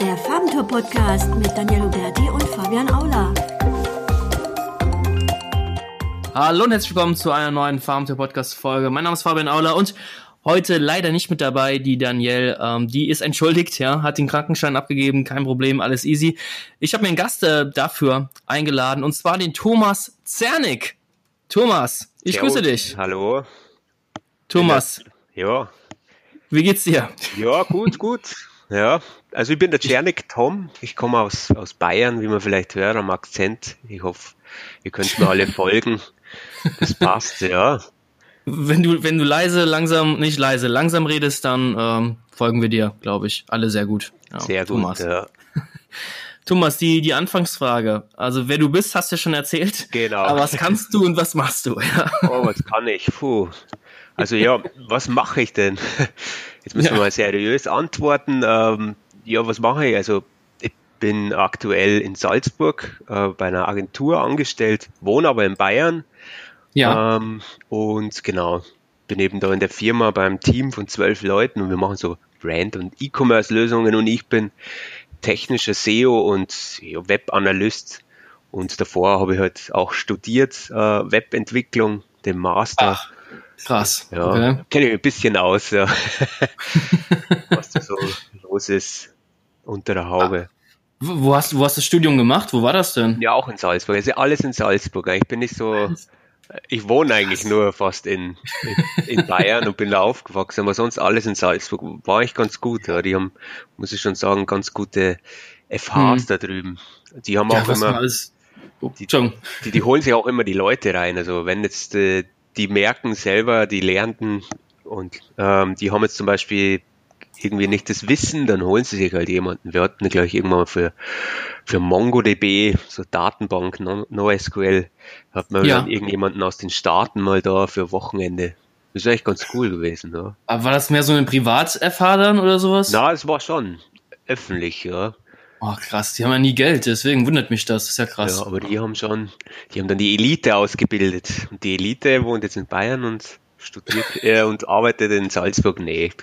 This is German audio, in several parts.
Der Farbentour Podcast mit Daniel Huberti und Fabian Aula. Hallo und herzlich willkommen zu einer neuen Farbentour Podcast Folge. Mein Name ist Fabian Aula und heute leider nicht mit dabei die Danielle. Ähm, die ist entschuldigt, ja, hat den Krankenschein abgegeben, kein Problem, alles easy. Ich habe mir einen Gast äh, dafür eingeladen und zwar den Thomas Zernik. Thomas, ich Servus. grüße dich. Hallo. Thomas, Ja. wie geht's dir? Ja, gut, gut. Ja. Also ich bin der Czernik Tom. Ich komme aus, aus Bayern, wie man vielleicht hört am Akzent. Ich hoffe, ihr könnt mir alle folgen. Das passt, ja. Wenn du, wenn du leise, langsam, nicht leise, langsam redest, dann ähm, folgen wir dir, glaube ich. Alle sehr gut. Ja, Sehr gut. Thomas. Ja. Thomas, die, die Anfangsfrage. Also wer du bist, hast du ja schon erzählt. Genau. Aber was kannst du und was machst du? Ja. Oh, was kann ich? Puh. Also ja, was mache ich denn? Jetzt müssen wir Ja. mal seriös antworten. Ähm, ja, was mache ich? Also ich bin aktuell in Salzburg äh, bei einer Agentur angestellt, wohne aber in Bayern. Ja. Ähm, und genau, bin eben da in der Firma beim Team von zwölf Leuten und wir machen so Brand- und E-Commerce-Lösungen und ich bin technischer SEO und ja, Webanalyst. Und davor habe ich halt auch studiert, äh, Webentwicklung, den Master. Ach, krass. Ja, Okay. kenne ich ein bisschen aus, ja. was da so los ist unter der Haube. Wo wo hast, wo hast du das Studium gemacht? Wo war das denn? Ja, auch in Salzburg. Also alles in Salzburg. Ich bin nicht so, ich wohne eigentlich nur fast in, in, in Bayern und bin da aufgewachsen, aber sonst alles in Salzburg. War eigentlich ganz gut. Ja. Die haben, muss ich schon sagen, ganz gute FHs Mhm. da drüben. Die haben Ja, auch immer. Oh, Die- die, die holen sich auch immer die Leute rein. Also wenn jetzt äh, die merken selber, die Lernenden und ähm, die haben jetzt zum Beispiel irgendwie nicht das Wissen, dann holen sie sich halt jemanden. Wir hatten gleich irgendwann mal für, für MongoDB, so Datenbank, No- NoSQL, hat man Ja. irgendjemanden aus den Staaten mal da für Wochenende. Das ist eigentlich ganz cool gewesen, ja. Aber war das mehr so eine Privat-FH dann oder sowas? Na, es war schon öffentlich, ja. Oh, krass. Die haben ja nie Geld, deswegen wundert mich das. Das ist ja krass. Ja, aber die haben schon, die haben dann die Elite ausgebildet. Und die Elite wohnt jetzt in Bayern und studiert äh, und arbeitet in Salzburg. Nee.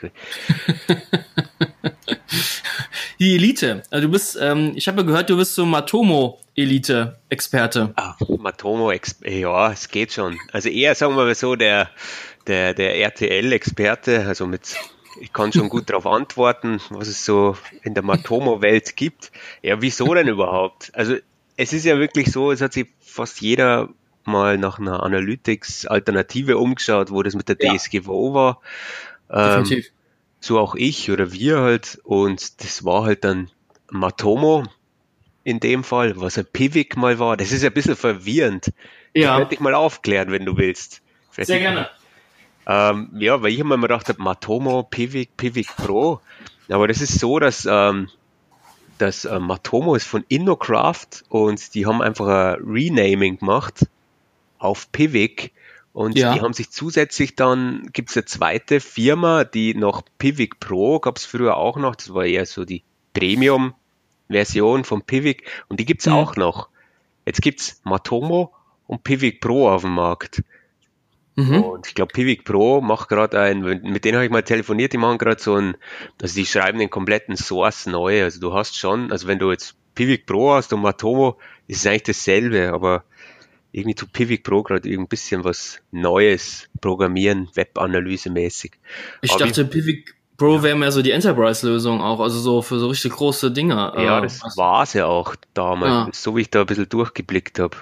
Die Elite. Also du bist, ähm, ich habe ja gehört, du bist so Matomo-Elite-Experte. Ah, Matomo, Ex ja, es geht schon. Also eher, sagen wir mal so, der, der, der RTL-Experte, also mit, ich kann schon gut darauf antworten, was es so in der Matomo-Welt gibt. Ja, wieso denn überhaupt? Also es ist ja wirklich so, es hat sich fast jeder mal nach einer Analytics-Alternative umgeschaut, wo das mit der Ja. DSGVO war. Ähm, Definitiv. so auch ich oder wir halt. Und das war halt dann Matomo in dem Fall, was ein Pivik mal war. Das ist ein bisschen verwirrend. Ich Ja, werde dich mal aufklären, wenn du willst. Vielleicht- sehr gerne. Ähm, ja, weil ich immer mal gedacht habe, Matomo, Pivik, Pivik Pro. Aber das ist so, dass ähm, das äh, Matomo ist von InnoCraft und die haben einfach ein Renaming gemacht auf Pivik. Und Ja. die haben sich zusätzlich dann, gibt es eine zweite Firma, die noch Pivik Pro, gab es früher auch noch, das war eher so die Premium-Version von Pivik und die gibt's Mhm. auch noch. Jetzt gibt's Matomo und Pivik Pro auf dem Markt. Mhm. Und ich glaube, Pivik Pro macht gerade ein, mit denen habe ich mal telefoniert, die machen gerade so ein, also die schreiben den kompletten Source neu. Also du hast schon, also wenn du jetzt Pivik Pro hast und Matomo, ist es eigentlich dasselbe, aber irgendwie tut Pivik Pro gerade ein bisschen was Neues programmieren, Webanalyse-mäßig. Ich Aber dachte, Pivik Pro wäre mehr so die Enterprise-Lösung auch, also so für so richtig große Dinge. Ja, Äh, das was- war's ja auch damals, Ah. so wie ich da ein bisschen durchgeblickt habe.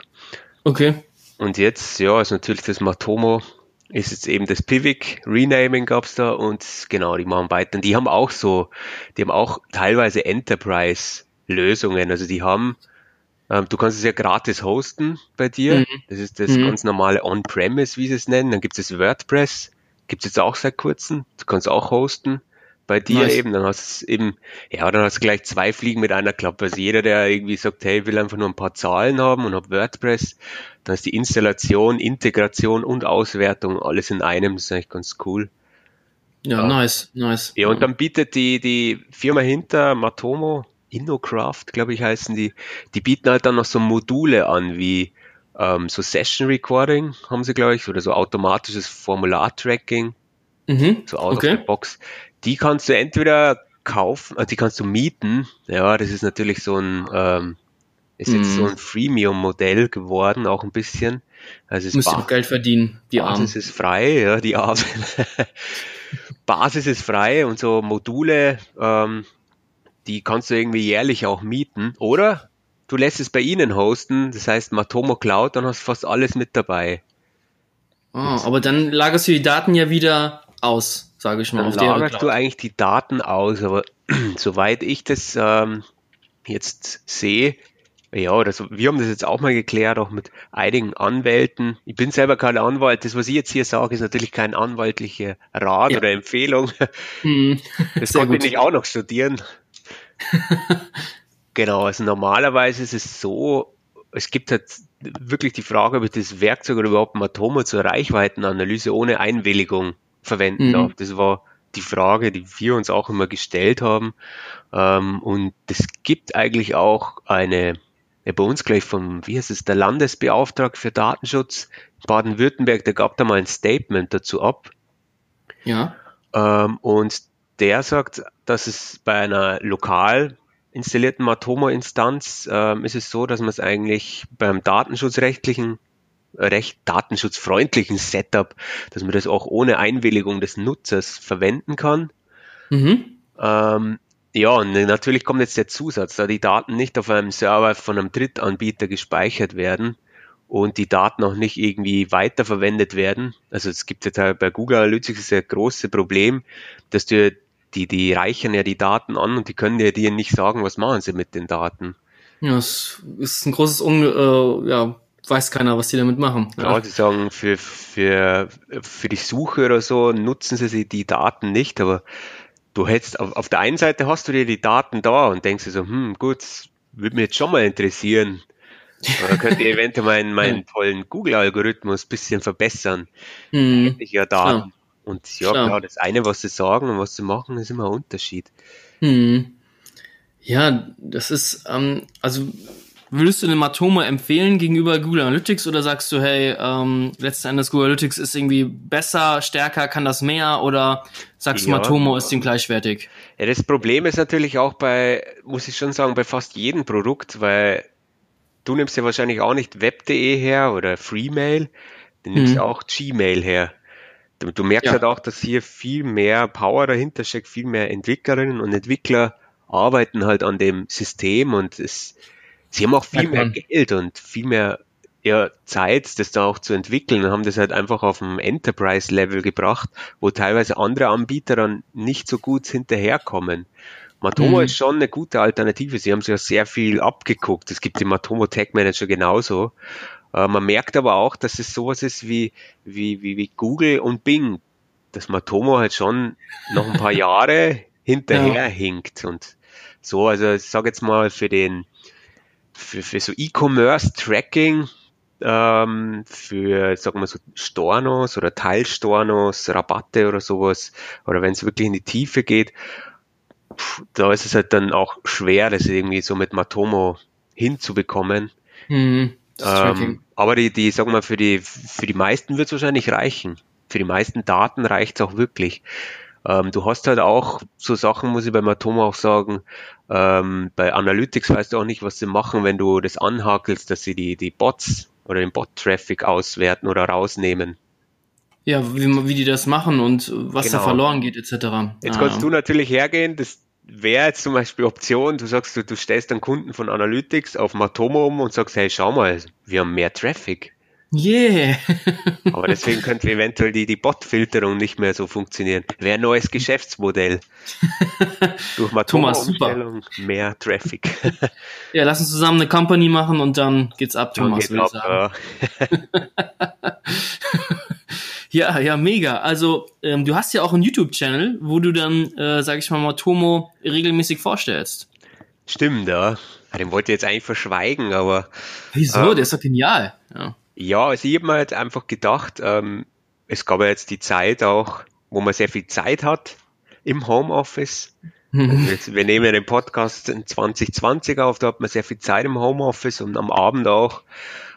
Okay. Und jetzt, ja, ist natürlich das Matomo, ist jetzt eben das Pivik, Renaming gab's da und genau, die machen weiter. Und die haben auch so, die haben auch teilweise Enterprise-Lösungen. Also die haben, ähm, du kannst es ja gratis hosten bei dir. Mhm. Das ist das Mhm. ganz normale On-Premise, wie sie es nennen. Dann gibt's das WordPress, gibt's jetzt auch seit kurzem. Du kannst auch hosten bei dir Nice. eben. Dann hast du eben, ja, dann hast du gleich zwei Fliegen mit einer Klappe. Also jeder, der irgendwie sagt, hey, ich will einfach nur ein paar Zahlen haben und hab WordPress, dann ist die Installation, Integration und Auswertung alles in einem. Das ist eigentlich ganz cool. Ja, Ja. nice, nice. Ja, und dann bietet die, die Firma hinter Matomo, InnoCraft, glaube ich, heißen die, die bieten halt dann noch so Module an, wie ähm, so Session Recording haben sie, glaube ich, oder so automatisches Formular-Tracking, Mhm. so out Okay. of the box. Die kannst du entweder kaufen, also die kannst du mieten. Ja, das ist natürlich so ein, ähm, ist jetzt so Mhm. ein Freemium-Modell geworden, auch ein bisschen. Also es ba- auch Geld verdienen, die Armen. Basis ist frei, ja, die Armen. Basis ist frei und so Module, ähm, die kannst du irgendwie jährlich auch mieten. Oder du lässt es bei ihnen hosten, das heißt Matomo Cloud, dann hast du fast alles mit dabei. Ah, aber dann lagerst du die Daten ja wieder aus, sage ich mal, Dann auf lagerst du eigentlich die Daten aus, aber soweit ich das ähm, jetzt sehe, ja, das, wir haben das jetzt auch mal geklärt, auch mit einigen Anwälten. Ich bin selber kein Anwalt. Das, was ich jetzt hier sage, ist natürlich kein anwaltlicher Rat Ja. oder Empfehlung. Hm, Das Sehr konnte ich gut. nicht auch noch studieren. genau, also normalerweise ist es so, es gibt halt wirklich die Frage, ob ich das Werkzeug oder überhaupt Matomo zur Reichweitenanalyse ohne Einwilligung verwenden Mhm. darf. Das war die Frage, die wir uns auch immer gestellt haben. Ähm, und es gibt eigentlich auch eine, ja, bei uns gleich vom, wie heißt es, der Landesbeauftragte für Datenschutz in Baden-Württemberg, der gab da mal ein Statement dazu ab. ja. Ähm, und der sagt, dass es bei einer lokal installierten Matomo-Instanz ähm, ist es so, dass man es eigentlich beim datenschutzrechtlichen, äh, recht datenschutzfreundlichen Setup, dass man das auch ohne Einwilligung des Nutzers verwenden kann. Mhm. Ähm, ja, und natürlich kommt jetzt der Zusatz, da die Daten nicht auf einem Server von einem Drittanbieter gespeichert werden und die Daten auch nicht irgendwie weiterverwendet werden. Also es gibt jetzt halt bei Google Analytics das große Problem, dass du die, die reichern ja die Daten an und die können dir, dir nicht sagen, was machen sie mit den Daten. Ja, es ist ein großes Un äh, ja, weiß keiner, was die damit machen. Ja, die sagen, für, für, für die Suche oder so nutzen sie die Daten nicht, aber du hättest, auf, auf der einen Seite hast du dir die Daten da und denkst dir so, hm, gut, würde mich jetzt schon mal interessieren. Oder könnte ich eventuell meinen, meinen tollen Google-Algorithmus ein bisschen verbessern. Hm. Hätte ich ja Daten. Und ja, Klar. klar, das eine, was sie sagen und was sie machen, ist immer ein Unterschied. Hm. Ja, das ist, ähm, also würdest du den Matomo empfehlen gegenüber Google Analytics oder sagst du, hey, ähm, letzten Endes Google Analytics ist irgendwie besser, stärker, kann das mehr oder sagst du Ja. Matomo ist dem gleichwertig? Ja, das Problem ist natürlich auch bei, muss ich schon sagen, bei fast jedem Produkt, weil du nimmst ja wahrscheinlich auch nicht web.de her oder Freemail, du nimmst Mhm. auch Gmail her. Du, merkst Ja. halt auch, dass hier viel mehr Power dahinter steckt, viel mehr Entwicklerinnen und Entwickler arbeiten halt an dem System und es, sie haben auch viel mehr. Geld und viel mehr ja, Zeit, das da auch zu entwickeln und haben das halt einfach auf ein Enterprise-Level gebracht, wo teilweise andere Anbieter dann nicht so gut hinterherkommen. Matomo Mhm. ist schon eine gute Alternative. Sie haben sich ja sehr viel abgeguckt. Es gibt den Matomo Tech Manager genauso. Äh, man merkt aber auch, dass es sowas ist wie, wie, wie, wie Google und Bing. Dass Matomo halt schon noch ein paar Jahre hinterher hinkt und so. Also ich sage jetzt mal für den für, für so E-Commerce-Tracking, ähm, für, sagen wir so, Stornos oder Teilstornos, Rabatte oder sowas, oder wenn es wirklich in die Tiefe geht, pff, da ist es halt dann auch schwer, das irgendwie so mit Matomo hinzubekommen. Hm. Ähm, aber die, die, sagen wir, für die, für die meisten wird es wahrscheinlich reichen. Für die meisten Daten reicht es auch wirklich. Ähm, du hast halt auch so Sachen, muss ich bei Matomo auch sagen, ähm, bei Analytics weißt du auch nicht, was sie machen, wenn du das anhakelst, dass sie die, die Bots oder den Bot-Traffic auswerten oder rausnehmen. Ja, wie, wie die das machen und was da Genau. verloren geht, etc. Jetzt Ah, kannst du natürlich hergehen, das wäre jetzt zum Beispiel Option, du sagst, du, du stellst einen Kunden von Analytics auf Matomo um und sagst, hey, schau mal, wir haben mehr Traffic. Yeah. Aber deswegen könnte eventuell die, die Bot-Filterung nicht mehr so funktionieren. Wäre ein neues Geschäftsmodell. Durch Thomas, super. Mehr Traffic. ja, lass uns zusammen eine Company machen und dann geht's ab, Thomas, Geht würde ich ab, sagen. ja. Ja, ja, mega. Also, ähm, du hast ja auch einen YouTube-Channel, wo du dann, äh, sag ich mal, Matomo regelmäßig vorstellst. Stimmt, ja. Den wollte ich jetzt eigentlich verschweigen, aber Wieso? Ähm. Der ist doch genial. Ja. ja, also ich habe mir jetzt einfach gedacht, ähm, es gab ja jetzt die Zeit auch, wo man sehr viel Zeit hat im Homeoffice. Also jetzt, wir nehmen ja den Podcast in 2020 auf, da hat man sehr viel Zeit im Homeoffice und am Abend auch.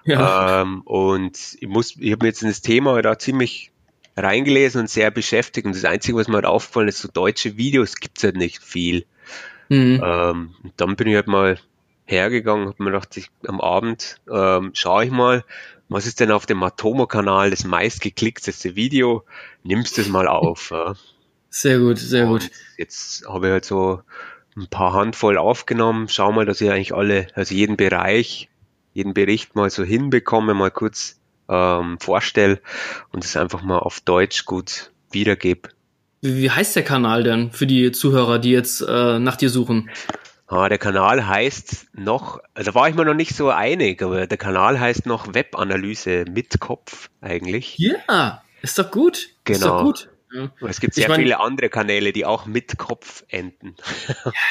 Ja. Ähm, und ich muss, ich habe mir jetzt in das Thema da ziemlich reingelesen und sehr beschäftigt. Und das Einzige, was mir halt aufgefallen ist, so deutsche Videos gibt's halt nicht viel. Mhm. Ähm, und dann bin ich halt mal hergegangen, habe mir gedacht, ich, am Abend ähm, schaue ich mal, was ist denn auf dem Matomo-Kanal das meistgeklickteste Video? Nimmst es mal auf. Ja. Sehr gut, sehr und gut. Jetzt habe ich halt so ein paar Handvoll aufgenommen. Schau mal, dass ich eigentlich alle, also jeden Bereich, jeden Bericht mal so hinbekomme, mal kurz ähm, vorstelle und es einfach mal auf Deutsch gut wiedergebe. Wie, heißt der Kanal denn für die Zuhörer, die jetzt äh, nach dir suchen? Ah, der Kanal heißt noch, da war ich mir noch nicht so einig, aber der Kanal heißt noch Webanalyse mit Kopf eigentlich. Ja, ist doch gut. Genau. Ist doch genau. gut. Ja. Es gibt sehr ich mein, viele andere Kanäle, die auch mit Kopf enden.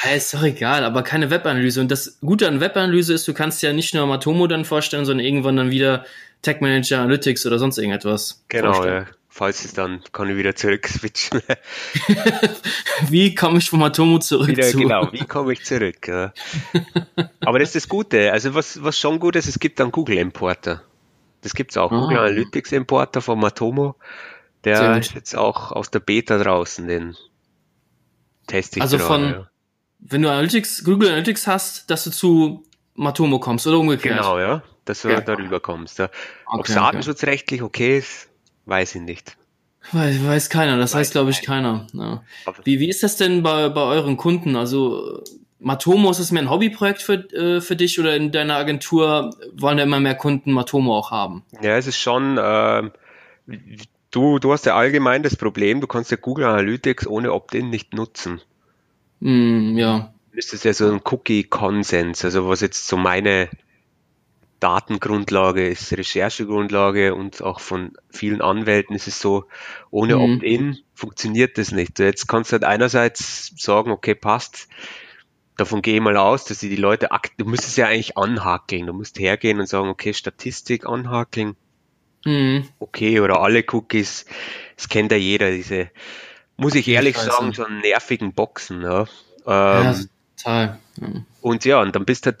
Ja, ist doch egal, aber keine Webanalyse. Und das Gute an Webanalyse ist, du kannst ja nicht nur Matomo dann vorstellen, sondern irgendwann dann wieder Tech Manager Analytics oder sonst irgendetwas. Genau, vorstellen. ja. Falls es dann kann ich wieder zurück switchen. wie komme ich von Matomo zurück? Wieder, zu? Genau, wie komme ich zurück? Ja. Aber das ist das Gute. Also was, was schon gut ist, es gibt dann Google Importer. Das gibt es auch. Ah. Google Analytics Importer von Matomo. Der ist jetzt auch aus der Beta draußen, den teste ich Also gerade, von, ja. wenn du Analytics, Google Analytics hast, dass du zu Matomo kommst oder umgekehrt. Genau, ja, dass du ja. darüber kommst. Ja. Okay, Ob es datenschutzrechtlich okay ist, weiß ich nicht. Weiß, weiß keiner, das weiß heißt glaube ich keiner. Ja. Wie, wie ist das denn bei, bei euren Kunden? Also Matomo, ist es mehr ein Hobbyprojekt für, äh, für dich oder in deiner Agentur wollen da immer mehr Kunden Matomo auch haben? Ja, es ist schon, äh, Du, du hast ja allgemein das Problem, du kannst ja Google Analytics ohne Opt-in nicht nutzen. Mm, ja. Das ist ja so ein Cookie-Konsens, also was jetzt so meine Datengrundlage ist, Recherchegrundlage und auch von vielen Anwälten ist es so, ohne mhm. Opt-in funktioniert das nicht. Jetzt kannst du halt einerseits sagen, okay, passt, davon gehe ich mal aus, dass sie die Leute, du musst es ja eigentlich anhakeln, du musst hergehen und sagen, okay, Statistik anhakeln, mhm. okay oder alle Cookies. Das kennt ja jeder, diese, muss ich ehrlich ich sagen, so nervigen Boxen. Ja. Ähm, ja, total. Ja. Und ja, und dann bist du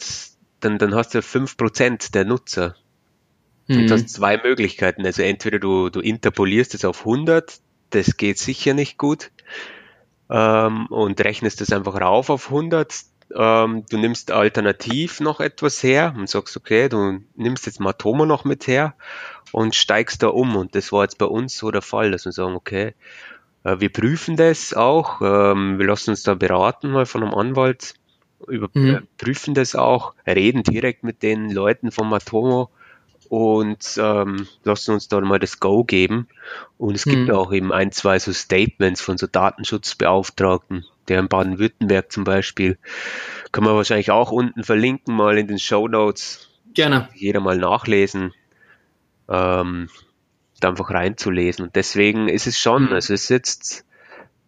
dann, dann hast du fünf Prozent der Nutzer. Mhm. Und hast zwei Möglichkeiten. Also entweder du, du interpolierst es auf 100, das geht sicher nicht gut, ähm, und rechnest es einfach rauf auf 100, ähm, du nimmst alternativ noch etwas her und sagst, okay, du nimmst jetzt Matomo noch mit her und steigst da um. Und das war jetzt bei uns so der Fall, dass wir sagen, okay, äh, wir prüfen das auch, ähm, wir lassen uns da beraten mal von einem Anwalt, überprüfen mhm. das auch, reden direkt mit den Leuten von Matomo und ähm, lassen uns da mal das Go geben. Und es gibt mhm. auch eben ein, zwei so Statements von so Datenschutzbeauftragten, der in Baden-Württemberg zum Beispiel, können wir wahrscheinlich auch unten verlinken, mal in den Show Notes. Gerne. Jeder mal nachlesen, ähm, da einfach reinzulesen. Und deswegen ist es schon, mhm. also es ist jetzt,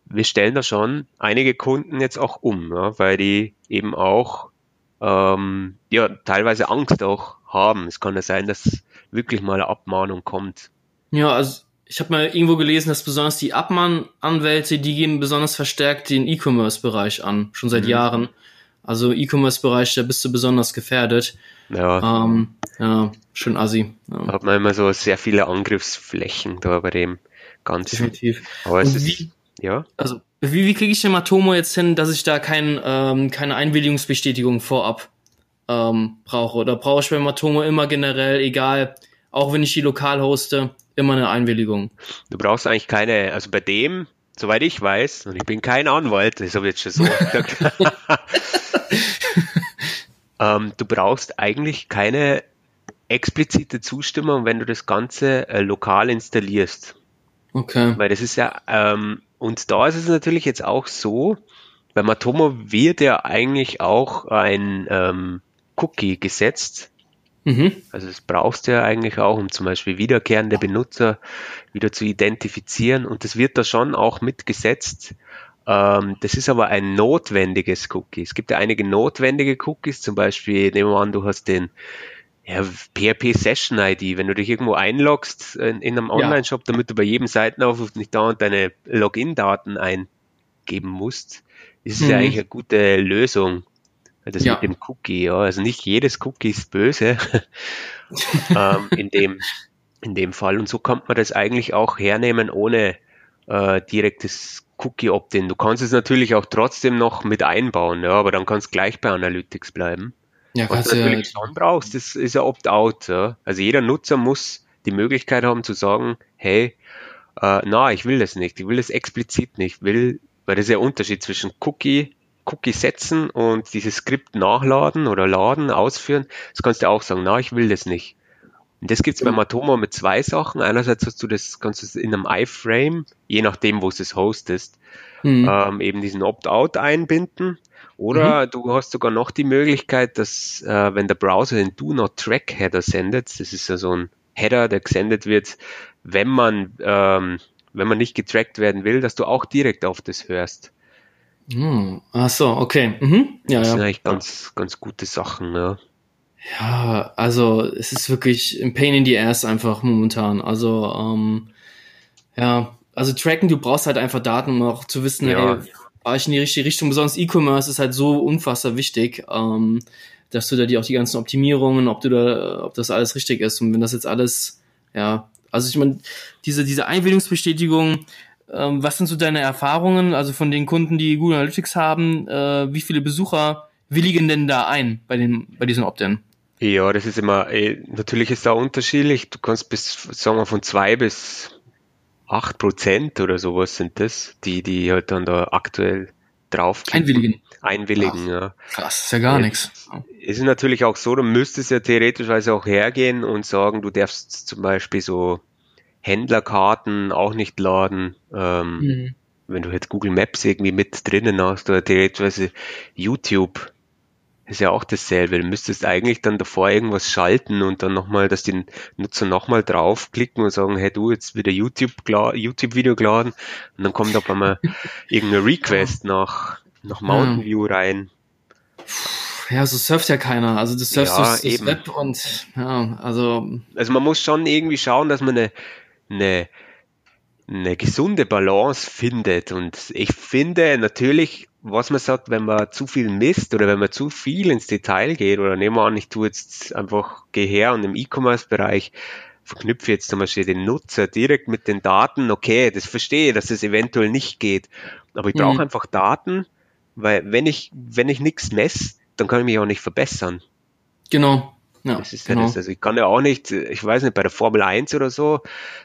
wir stellen da schon einige Kunden jetzt auch um, ja, weil die eben auch ähm, ja teilweise Angst auch haben. Es kann ja sein, dass wirklich mal eine Abmahnung kommt. Ja, also ich habe mal irgendwo gelesen, dass besonders die Abmahnanwälte, die geben besonders verstärkt den E-Commerce-Bereich an, schon seit mhm. Jahren. Also E-Commerce-Bereich, da bist du besonders gefährdet. Ja. Ähm, ja, schön assi. Ja. Da hat man immer so sehr viele Angriffsflächen da bei dem Ganzen. Definitiv. Aber es ist, wie, ja. Also, wie, wie kriege ich den Matomo jetzt hin, dass ich da kein, ähm, keine Einwilligungsbestätigung vorab ähm, brauche? Oder brauche ich bei Matomo immer generell, egal, auch wenn ich die lokal hoste, immer eine Einwilligung? Du brauchst eigentlich keine, also bei dem, soweit ich weiß, und ich bin kein Anwalt, das habe ich jetzt schon so gesagt, ähm, du brauchst eigentlich keine explizite Zustimmung, wenn du das Ganze äh, lokal installierst. Okay. Weil das ist ja, ähm, und da ist es natürlich jetzt auch so, bei Matomo wird ja eigentlich auch ein ähm, Cookie gesetzt. Mhm. Also das brauchst du ja eigentlich auch, um zum Beispiel wiederkehrende Benutzer wieder zu identifizieren. Und das wird da schon auch mitgesetzt. Ähm, das ist aber ein notwendiges Cookie. Es gibt ja einige notwendige Cookies, zum Beispiel, nehmen wir an, du hast den ja, PHP Session ID, wenn du dich irgendwo einloggst in, in einem Online-Shop, damit du bei jedem Seitenaufruf nicht dauernd deine Login-Daten eingeben musst, ist es mhm. ja eigentlich eine gute Lösung. Das ja. mit dem Cookie, ja. Also nicht jedes Cookie ist böse. ähm, in dem in dem Fall. Und so kann man das eigentlich auch hernehmen ohne äh, direktes Cookie-Opt-in. Du kannst es natürlich auch trotzdem noch mit einbauen, ja, aber dann kannst du gleich bei Analytics bleiben. Ja, Was du natürlich ja, schon brauchst, das ist ja Opt-out. Ja. Also jeder Nutzer muss die Möglichkeit haben zu sagen, hey, äh, na, ich will das nicht, ich will das explizit nicht, will, weil das ist ja ein Unterschied zwischen Cookie, Cookie setzen und dieses Skript nachladen oder laden, ausführen. Das kannst du auch sagen, na, ich will das nicht. Und das gibt's beim Atomo mit zwei Sachen. Einerseits hast du das, kannst du es in einem iFrame, je nachdem, wo du es hostest, mhm. ähm, eben diesen Opt-out einbinden. Oder mhm. du hast sogar noch die Möglichkeit, dass äh, wenn der Browser den Do Not Track Header sendet, das ist ja so ein Header, der gesendet wird, wenn man ähm, wenn man nicht getrackt werden will, dass du auch direkt auf das hörst. Hm. Ach so, okay. Mhm. Ja, das sind ja. eigentlich ganz, ganz gute Sachen, ja. Ja, also es ist wirklich ein Pain in the Ass einfach momentan. Also ähm, ja, also tracken, du brauchst halt einfach Daten, um auch zu wissen, ja. hey, war ich in die richtige Richtung. Besonders E-Commerce ist halt so unfassbar wichtig, ähm, dass du da die auch die ganzen Optimierungen, ob du da, ob das alles richtig ist. Und wenn das jetzt alles, ja, also ich meine, diese diese Einwilligungsbestätigung, ähm, was sind so deine Erfahrungen, also von den Kunden, die Google Analytics haben, äh, wie viele Besucher willigen denn da ein bei den bei diesen Opt-in? Ja, das ist immer, eh, natürlich ist da unterschiedlich. Du kannst bis, sagen wir, von zwei bis acht Prozent oder sowas sind das, die, die halt dann da aktuell drauf Einwilligen. Einwilligen, Ach, ja. Krass, ist ja gar nichts. Es ist natürlich auch so, du müsstest ja theoretischweise auch hergehen und sagen, du darfst zum Beispiel so Händlerkarten auch nicht laden. Ähm, mhm. Wenn du jetzt Google Maps irgendwie mit drinnen hast oder theoretischweise YouTube ist ja auch dasselbe. Du müsstest eigentlich dann davor irgendwas schalten und dann nochmal, dass die Nutzer nochmal draufklicken und sagen, hey du, jetzt wieder YouTube-Video YouTube geladen und dann kommt auf einmal irgendeine Request nach, nach Mountain. View rein. Ja, so surft ja keiner. Also das surft ja, das, das Web und ja, also. Also man muss schon irgendwie schauen, dass man eine, eine, eine gesunde Balance findet. Und ich finde natürlich was man sagt, wenn man zu viel misst oder wenn man zu viel ins Detail geht, oder nehmen wir an, ich tue jetzt einfach, gehe her und im E-Commerce-Bereich verknüpfe jetzt zum Beispiel den Nutzer direkt mit den Daten, okay, das verstehe, dass das eventuell nicht geht, aber ich brauche mhm. einfach Daten, weil wenn ich, wenn ich nichts messe, dann kann ich mich auch nicht verbessern. Genau. Ja, das ist genau. ja das. Also ich kann ja auch nicht, ich weiß nicht, bei der Formel 1 oder so,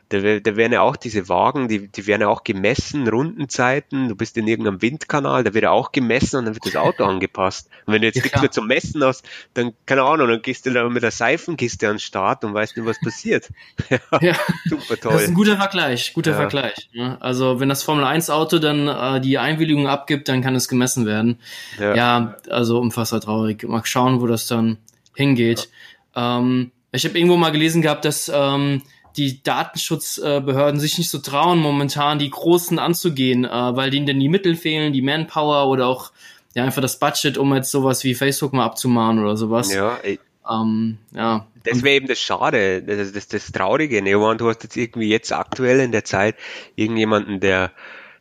da, da werden ja auch diese Wagen, die, die werden ja auch gemessen, Rundenzeiten, du bist in irgendeinem Windkanal, da wird ja auch gemessen und dann wird das Auto angepasst. Und wenn du jetzt ja, nichts mehr zum Messen hast, dann, keine Ahnung, dann gehst du da mit der Seifenkiste an den Start und weißt nicht, was passiert. ja, ja, super toll. Das ist ein guter Vergleich, guter ja. Vergleich. Also wenn das Formel 1 Auto dann äh, die Einwilligung abgibt, dann kann es gemessen werden. Ja, ja also unfassbar traurig. Mal schauen, wo das dann hingeht. Ähm, ich habe irgendwo mal gelesen gehabt, dass ähm, die Datenschutzbehörden sich nicht so trauen, momentan die Großen anzugehen, äh, weil denen denn die Mittel fehlen, die Manpower oder auch ja einfach das Budget, um jetzt sowas wie Facebook mal abzumahnen oder sowas. Ja, ey. Ähm, ja. Das wäre eben das Schade, das, das, das Traurige. Ne? Du hast jetzt irgendwie jetzt aktuell in der Zeit irgendjemanden, der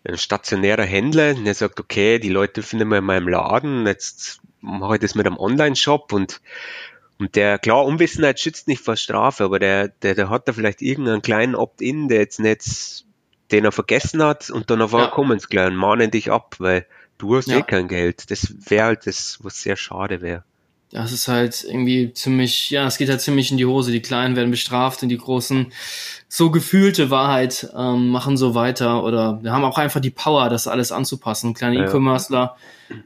ein stationärer Händler, der sagt, okay, die Leute dürfen nicht mehr in meinem Laden, jetzt mache ich das mit einem Online-Shop und und der, klar, Unwissenheit schützt nicht vor Strafe, aber der, der, der hat da vielleicht irgendeinen kleinen Opt-in, der jetzt nicht, den er vergessen hat und dann auf einmal ja. kommen sie gleich und mahnen dich ab, weil du hast ja. eh kein Geld. Das wäre halt das, was sehr schade wäre. Das ist halt irgendwie ziemlich, ja, es geht halt ziemlich in die Hose. Die Kleinen werden bestraft und die Großen, so gefühlte Wahrheit, ähm, machen so weiter oder wir haben auch einfach die Power, das alles anzupassen. Kleine ja. E-Commercer,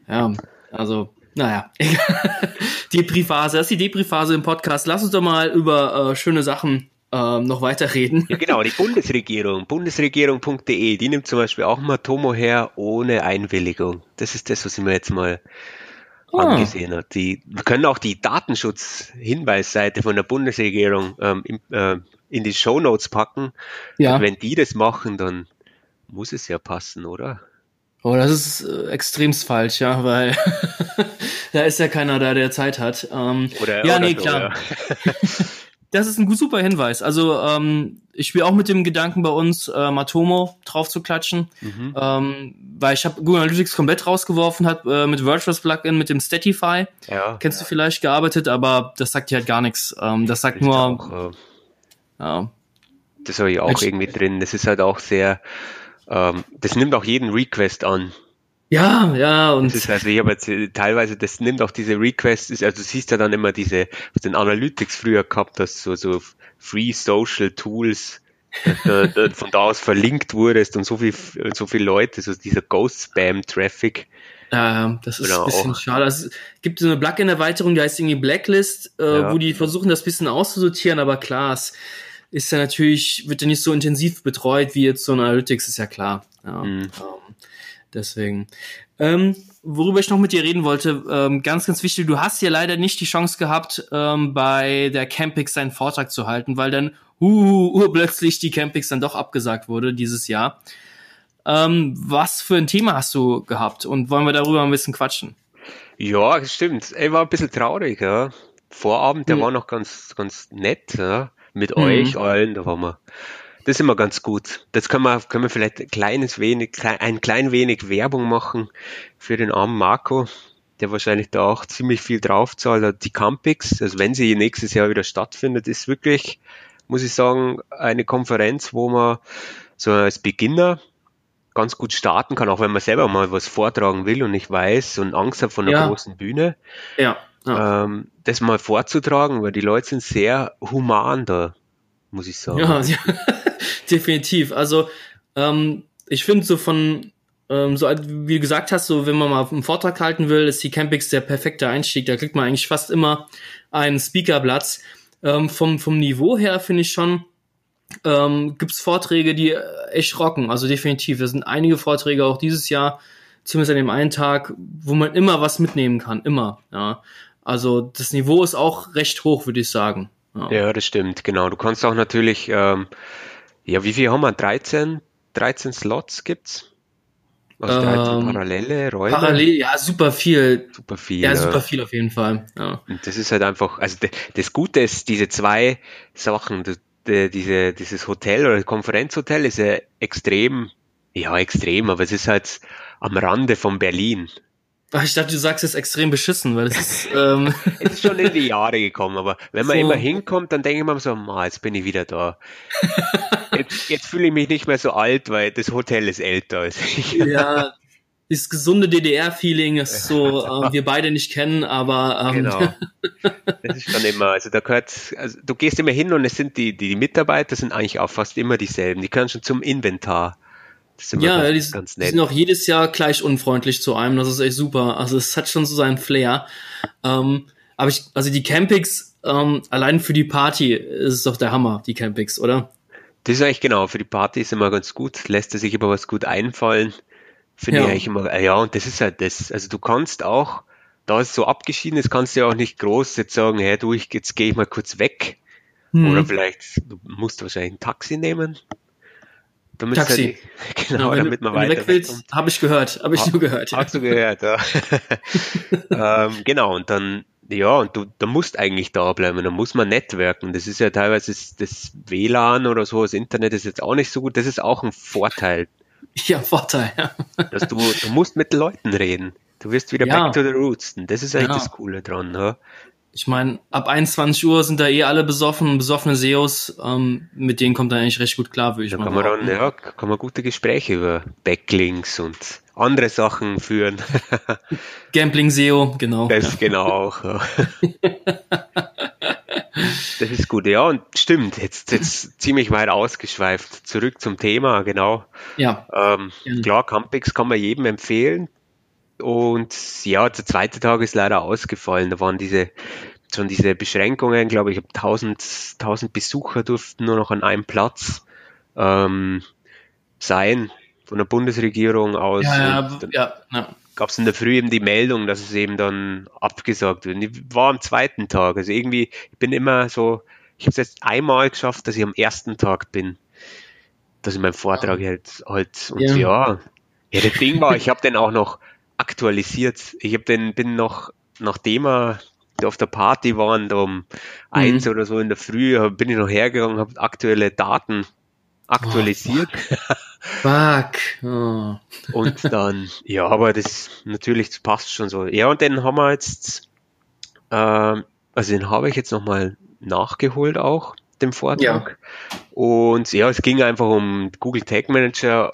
ja, also naja, Depri-Phase, das ist die Depri-Phase im Podcast. Lass uns doch mal über äh, schöne Sachen äh, noch weiterreden. Ja, genau, die Bundesregierung, bundesregierung.de, die nimmt zum Beispiel auch mal Tomo her ohne Einwilligung. Das ist das, was ich mir jetzt mal ah. angesehen habe. Die, wir können auch die Datenschutz-Hinweisseite von der Bundesregierung ähm, in, äh, in die Show Notes packen. Ja. Und wenn die das machen, dann muss es ja passen, oder? Oh, das ist äh, extremst falsch, ja, weil da ist ja keiner da, der Zeit hat. Ähm, oder, ja, oder nee, so, klar. Ja. das ist ein super Hinweis. Also ähm, ich spiele auch mit dem Gedanken bei uns, äh, Matomo drauf zu klatschen, mhm. ähm, weil ich habe Google Analytics komplett rausgeworfen, hat äh, mit WordPress Plugin, mit dem Statify, ja. kennst du vielleicht gearbeitet, aber das sagt dir halt gar nichts. Ähm, das sagt ich nur, auch, äh, ja, Das habe ich auch Mensch. irgendwie drin. Das ist halt auch sehr, ähm, das nimmt auch jeden Request an. Ja, ja, und. Das ist also, ich habe jetzt äh, teilweise, das nimmt auch diese Requests, also du siehst ja dann immer diese, was den Analytics früher gehabt, dass so, so Free Social Tools, da, da, von da aus verlinkt wurdest und so viel, so viele Leute, so dieser Ghost Spam Traffic. Ja, das ist ein bisschen schade. Also, es gibt so eine Plugin-Erweiterung, die heißt irgendwie Blacklist, äh, ja. wo die versuchen, das bisschen auszusortieren, aber klar, es ist ja natürlich, wird ja nicht so intensiv betreut wie jetzt so ein Analytics, ist ja klar. Ja. Mhm. Ähm, Deswegen. Ähm, worüber ich noch mit dir reden wollte, ähm, ganz, ganz wichtig, du hast ja leider nicht die Chance gehabt, ähm, bei der Campix seinen Vortrag zu halten, weil dann uh, uh, plötzlich die Campix dann doch abgesagt wurde dieses Jahr. Ähm, was für ein Thema hast du gehabt und wollen wir darüber ein bisschen quatschen? Ja, stimmt. Er war ein bisschen traurig, ja. Vorabend, der hm. war noch ganz, ganz nett, ja. Mit hm. euch allen, da waren wir das ist immer ganz gut. Das können wir, können wir vielleicht ein kleines wenig, ein klein wenig Werbung machen für den armen Marco, der wahrscheinlich da auch ziemlich viel draufzahlt. Die Campix, also wenn sie nächstes Jahr wieder stattfindet, ist wirklich, muss ich sagen, eine Konferenz, wo man so als Beginner ganz gut starten kann, auch wenn man selber mal was vortragen will und nicht weiß und Angst hat von einer ja. großen Bühne. Ja. Ja. Ähm, das mal vorzutragen, weil die Leute sind sehr human da, muss ich sagen. Ja, ja. definitiv. Also ähm, ich finde so von ähm, so wie du gesagt hast, so wenn man mal einen Vortrag halten will, ist die Campix der perfekte Einstieg. Da kriegt man eigentlich fast immer einen Speakerplatz. Ähm, vom vom Niveau her finde ich schon ähm, gibt es Vorträge, die echt rocken. Also definitiv. Da sind einige Vorträge auch dieses Jahr, zumindest an dem einen Tag, wo man immer was mitnehmen kann. Immer. Ja. Also das Niveau ist auch recht hoch, würde ich sagen. Ja. ja, das stimmt, genau. Du kannst auch natürlich ähm, ja, wie viel haben wir? 13, 13 Slots gibt's? Also 13 ähm, parallele Räume? Parallel, ja, super viel. Super viel. Ja, super viel auf jeden Fall. Ja. Und das ist halt einfach, also das Gute ist, diese zwei Sachen, diese, dieses Hotel oder Konferenzhotel ist ja extrem, ja, extrem, aber es ist halt am Rande von Berlin. Ich dachte, du sagst es extrem beschissen, weil es ist. Ähm es ist schon in die Jahre gekommen, aber wenn man so. immer hinkommt, dann denke ich mir so, ma, jetzt bin ich wieder da. jetzt, jetzt fühle ich mich nicht mehr so alt, weil das Hotel ist älter als ich. ja, dieses gesunde DDR-Feeling ist so, äh, wir beide nicht kennen, aber. Ähm genau. Das ist schon immer, also da gehört, also du gehst immer hin und es sind die, die, die Mitarbeiter sind eigentlich auch fast immer dieselben. Die gehören schon zum Inventar ja, ganz, die, ganz nett. die sind auch jedes Jahr gleich unfreundlich zu einem. Das ist echt super. Also es hat schon so seinen Flair. Ähm, aber ich, also die Campings, ähm, allein für die Party ist es doch der Hammer, die Campings, oder? Das ist eigentlich genau, für die Party ist immer ganz gut, lässt er sich aber was gut einfallen. Finde ja. ich eigentlich immer, ja, und das ist halt das. Also du kannst auch, da ist so abgeschieden ist, kannst du ja auch nicht groß jetzt sagen, hey du, ich, jetzt gehe ich mal kurz weg. Hm. Oder vielleicht, du musst wahrscheinlich ein Taxi nehmen. Damit Taxi. Genau, genau damit man weiter willst, Habe ich gehört, habe ich nur gehört. Hast du gehört, ja. ähm, genau, und dann, ja, und du, du musst eigentlich da bleiben, da muss man networken. Das ist ja teilweise das, das WLAN oder so, das Internet ist jetzt auch nicht so gut, das ist auch ein Vorteil. Ja, Vorteil, ja. Dass du, du musst mit Leuten reden. Du wirst wieder ja. back to the roots. Und das ist eigentlich ja. das Coole dran. Ja? Ich meine, ab 21 Uhr sind da eh alle besoffen, besoffene SEOs, ähm, mit denen kommt er eigentlich recht gut klar, würde ich da mal kann man dann, ja, kann man gute Gespräche über Backlinks und andere Sachen führen. Gambling SEO, genau. Das ja. genau auch. Ja. das ist gut, ja, und stimmt, jetzt, jetzt ziemlich weit ausgeschweift. Zurück zum Thema, genau. Ja. Ähm, klar, Campix kann man jedem empfehlen. Und ja, der zweite Tag ist leider ausgefallen. Da waren diese schon diese Beschränkungen, glaube ich, 1000, 1000 Besucher durften nur noch an einem Platz ähm, sein von der Bundesregierung aus. Ja, ja, ja. Gab es in der Früh eben die Meldung, dass es eben dann abgesagt wird. Ich war am zweiten Tag. Also irgendwie, ich bin immer so, ich habe es jetzt einmal geschafft, dass ich am ersten Tag bin, dass ich meinen Vortrag halt, halt und ja. ja, ja, das Ding war, ich habe den auch noch aktualisiert. Ich habe den, bin noch, nachdem er auf der Party waren, da um mhm. eins oder so in der Früh, bin ich noch hergegangen, habe aktuelle Daten aktualisiert. Oh, fuck. Oh. Und dann, ja, aber das natürlich passt schon so. Ja, und den haben wir jetzt, äh, also den habe ich jetzt nochmal nachgeholt auch. dem Vortrag. Ja. Und ja, es ging einfach um Google Tag Manager,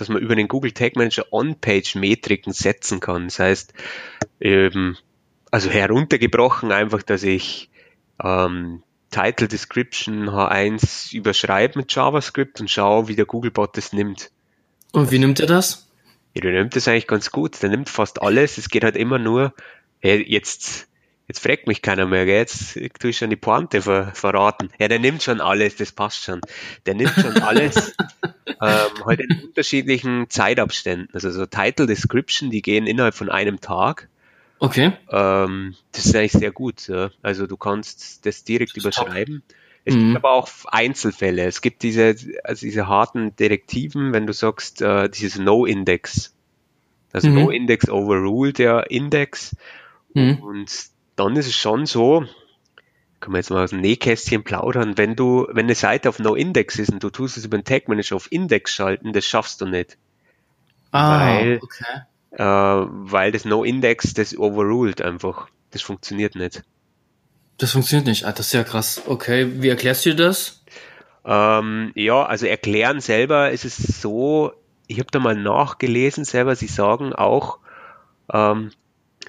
dass man über den Google Tag Manager On-Page Metriken setzen kann. Das heißt, ähm, also heruntergebrochen einfach, dass ich ähm, Title Description H1 überschreibe mit JavaScript und schaue, wie der Googlebot das nimmt. Und wie nimmt er das? Ja, der nimmt das eigentlich ganz gut. Der nimmt fast alles. Es geht halt immer nur, hey, jetzt, jetzt fragt mich keiner mehr, gell? jetzt tue ich schon die Pointe ver, verraten. Ja, der nimmt schon alles, das passt schon. Der nimmt schon alles, ähm, halt in unterschiedlichen Zeitabständen. Also so Title Description, die gehen innerhalb von einem Tag. Okay. Ähm, das ist eigentlich sehr gut. Ja. Also du kannst das direkt das überschreiben. Top. Es mhm. gibt aber auch Einzelfälle. Es gibt diese, also diese harten Direktiven, wenn du sagst, äh, dieses No-Index. Also mhm. No-Index overruled der Index. Mhm. Und dann ist es schon so, kann man jetzt mal aus dem Nähkästchen plaudern, wenn du, wenn eine Seite auf No-Index ist und du tust es über den Tag Manager auf Index schalten, das schaffst du nicht. Ah, weil, okay. Äh, weil das No-Index, das overruled einfach. Das funktioniert nicht. Das funktioniert nicht. Ah, das ist ja krass. Okay, wie erklärst du dir das? Ähm, ja, also erklären selber ist es so, ich habe da mal nachgelesen selber, sie sagen auch, ähm,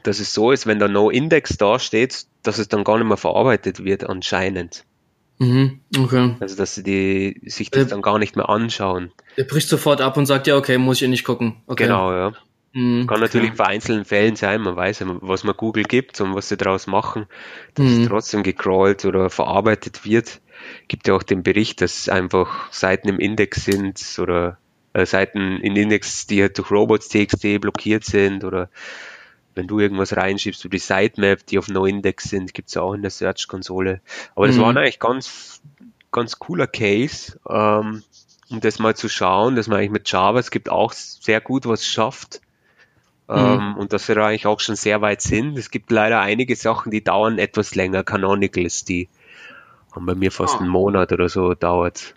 dass es so ist, wenn da No-Index dasteht, dass es dann gar nicht mehr verarbeitet wird anscheinend. Mhm, okay. Also dass sie die, sich das der, dann gar nicht mehr anschauen. Der bricht sofort ab und sagt, ja, okay, muss ich eh nicht gucken. Okay. Genau, ja. Mhm, Kann natürlich klar. bei einzelnen Fällen sein, man weiß ja, was man Google gibt und was sie daraus machen, dass mhm. es trotzdem gecrawlt oder verarbeitet wird. Gibt ja auch den Bericht, dass einfach Seiten im Index sind oder äh, Seiten in Index, die halt durch Robots.txt blockiert sind oder wenn du irgendwas reinschiebst über die Sitemap, die auf No-Index sind, gibt es auch in der Search-Konsole. Aber das mhm. war eigentlich ganz, ganz cooler Case, ähm, um das mal zu schauen, dass man eigentlich mit JavaScript auch sehr gut was schafft Mhm. Ähm, und dass wir da eigentlich auch schon sehr weit sind. Es gibt leider einige Sachen, die dauern etwas länger. Canonicals, die haben bei mir fast oh. einen Monat oder so dauert.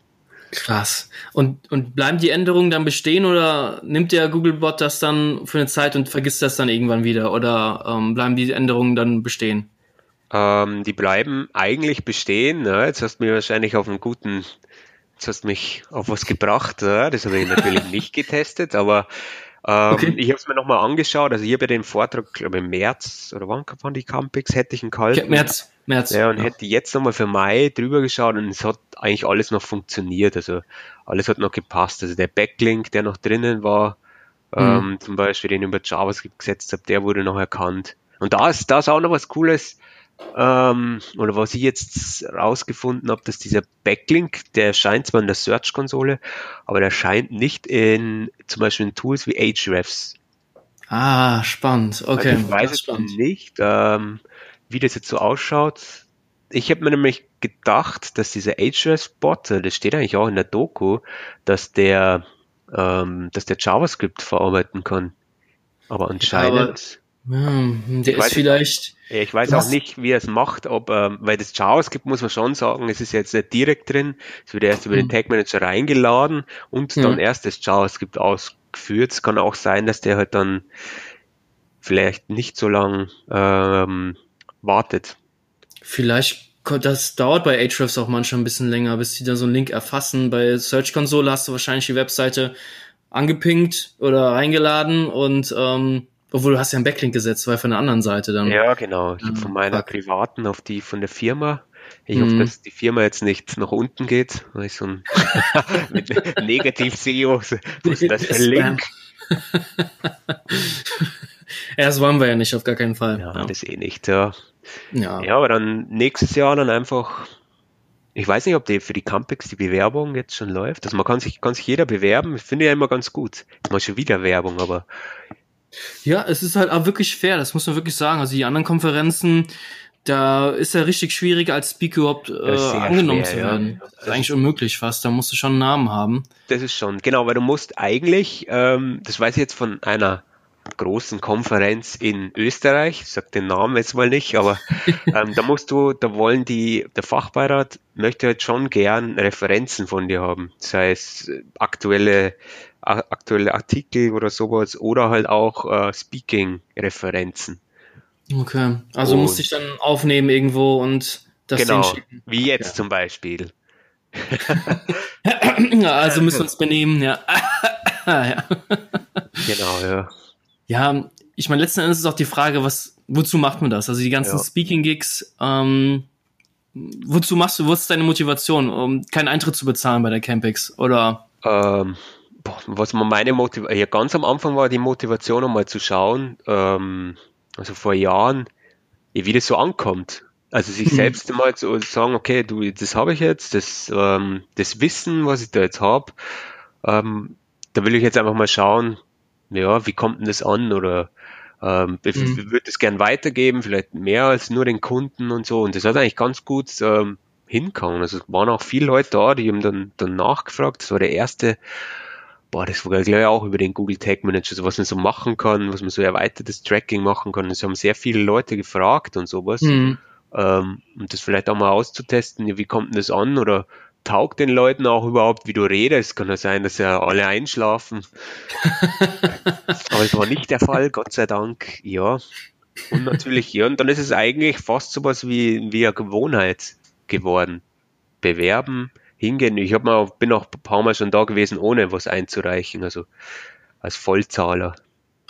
Krass. Und, und bleiben die Änderungen dann bestehen oder nimmt der Googlebot das dann für eine Zeit und vergisst das dann irgendwann wieder? Oder ähm, bleiben die Änderungen dann bestehen? Ähm, die bleiben eigentlich bestehen. Ne? Jetzt hast du mir wahrscheinlich auf einen guten, jetzt hast du mich auf was gebracht. Ne? Das habe ich natürlich nicht getestet, aber ähm, okay. Ich habe es mir nochmal angeschaut. Also ich habe ja den Vortrag, glaube ich, im März oder wann waren die Campings, hätte ich einen kalten. März. März. Ja, und ja. hätte jetzt nochmal für Mai drüber geschaut und es hat eigentlich alles noch funktioniert. Also alles hat noch gepasst. Also der Backlink, der noch drinnen war, mhm. ähm, zum Beispiel den ich über JavaScript gesetzt habe, der wurde noch erkannt. Und da ist, da ist auch noch was Cooles ähm, oder was ich jetzt rausgefunden habe, dass dieser Backlink, der erscheint zwar in der Search-Konsole, aber der scheint nicht in zum Beispiel in Tools wie Ahrefs. Ah, spannend. Okay. Also ich weiß jetzt spannend. nicht, ähm, wie das jetzt so ausschaut. Ich habe mir nämlich gedacht, dass dieser Ahrefs-Bot, äh, das steht eigentlich auch in der Doku, dass der, ähm, dass der JavaScript verarbeiten kann. Aber anscheinend. Aber, ja, der ist vielleicht ich weiß auch nicht, wie er es macht, ob, ähm, weil das JavaScript muss man schon sagen, es ist jetzt nicht direkt drin, es wird erst über den mhm. Tag Manager reingeladen und mhm. dann erst das JavaScript ausgeführt. Es kann auch sein, dass der halt dann vielleicht nicht so lang ähm, wartet. Vielleicht das dauert bei Ahrefs auch manchmal ein bisschen länger, bis die dann so einen Link erfassen. Bei Search Console hast du wahrscheinlich die Webseite angepinkt oder reingeladen und ähm, obwohl du hast ja einen Backlink gesetzt, weil von der anderen Seite dann. Ja, genau. Ich habe von meiner privaten auf die von der Firma. Ich mhm. hoffe, dass die Firma jetzt nicht nach unten geht, weil ich so ein Negativ-SEO, was ist das für ein Link? ja, das wollen wir ja nicht, auf gar keinen Fall. Ja, ja. das eh nicht, ja. ja. Ja, aber dann nächstes Jahr dann einfach ich weiß nicht, ob die für die Campex die Bewerbung jetzt schon läuft. Also man kann sich, kann sich jeder bewerben. Ich finde ja immer ganz gut. Mal schon wieder Werbung, aber ja, es ist halt auch wirklich fair, das muss man wirklich sagen. Also die anderen Konferenzen, da ist ja richtig schwierig, als Speaker überhaupt äh, angenommen schwer, zu werden. Ja. Das ist eigentlich unmöglich fast, da musst du schon einen Namen haben. Das ist schon, genau, weil du musst eigentlich, ähm, das weiß ich jetzt von einer großen Konferenz in Österreich, ich sag den Namen jetzt mal nicht, aber ähm, da musst du, da wollen die, der Fachbeirat möchte halt schon gern Referenzen von dir haben. Das heißt, aktuelle aktuelle Artikel oder sowas oder halt auch äh, Speaking-Referenzen. Okay, also und, musste ich dann aufnehmen irgendwo und das genau, denen schicken. wie jetzt Ja. zum Beispiel. also müssen wir uns benehmen, ja. ja. Genau, ja. Ja, ich meine, letzten Endes ist auch die Frage, was, wozu macht man das? Also die ganzen Ja. Speaking-Gigs, ähm, wozu machst du, wo ist deine Motivation, um keinen Eintritt zu bezahlen bei der Campix? Oder Ähm, was man meine Motivation, ja, ganz am Anfang war die Motivation, um mal zu schauen, ähm, also vor Jahren, ja, wie das so ankommt. Also sich Mhm. selbst mal zu sagen, okay, du, das habe ich jetzt, das, ähm, das Wissen, was ich da jetzt habe, ähm, da will ich jetzt einfach mal schauen, ja, wie kommt denn das an oder ähm, ich Mhm. würde es gern weitergeben, vielleicht mehr als nur den Kunden und so. Und das hat eigentlich ganz gut ähm, hinkommen. Also es waren auch viele Leute da, die haben dann, dann nachgefragt. Das war der erste, boah, das war ich auch über den Google Tag Manager, so was man so machen kann, was man so erweitertes Tracking machen kann. Das haben sehr viele Leute gefragt und sowas. hm, Ähm, und das vielleicht auch mal auszutesten, ja, wie kommt denn das an oder taugt den Leuten auch überhaupt, wie du redest? Kann ja sein, dass ja alle einschlafen. Aber es war nicht der Fall, Gott sei Dank, ja. Und natürlich, ja, und dann ist es eigentlich fast sowas wie, wie eine Gewohnheit geworden. Bewerben, hingehen. Ich hab mal, bin auch ein paar Mal schon da gewesen, ohne was einzureichen, also als Vollzahler.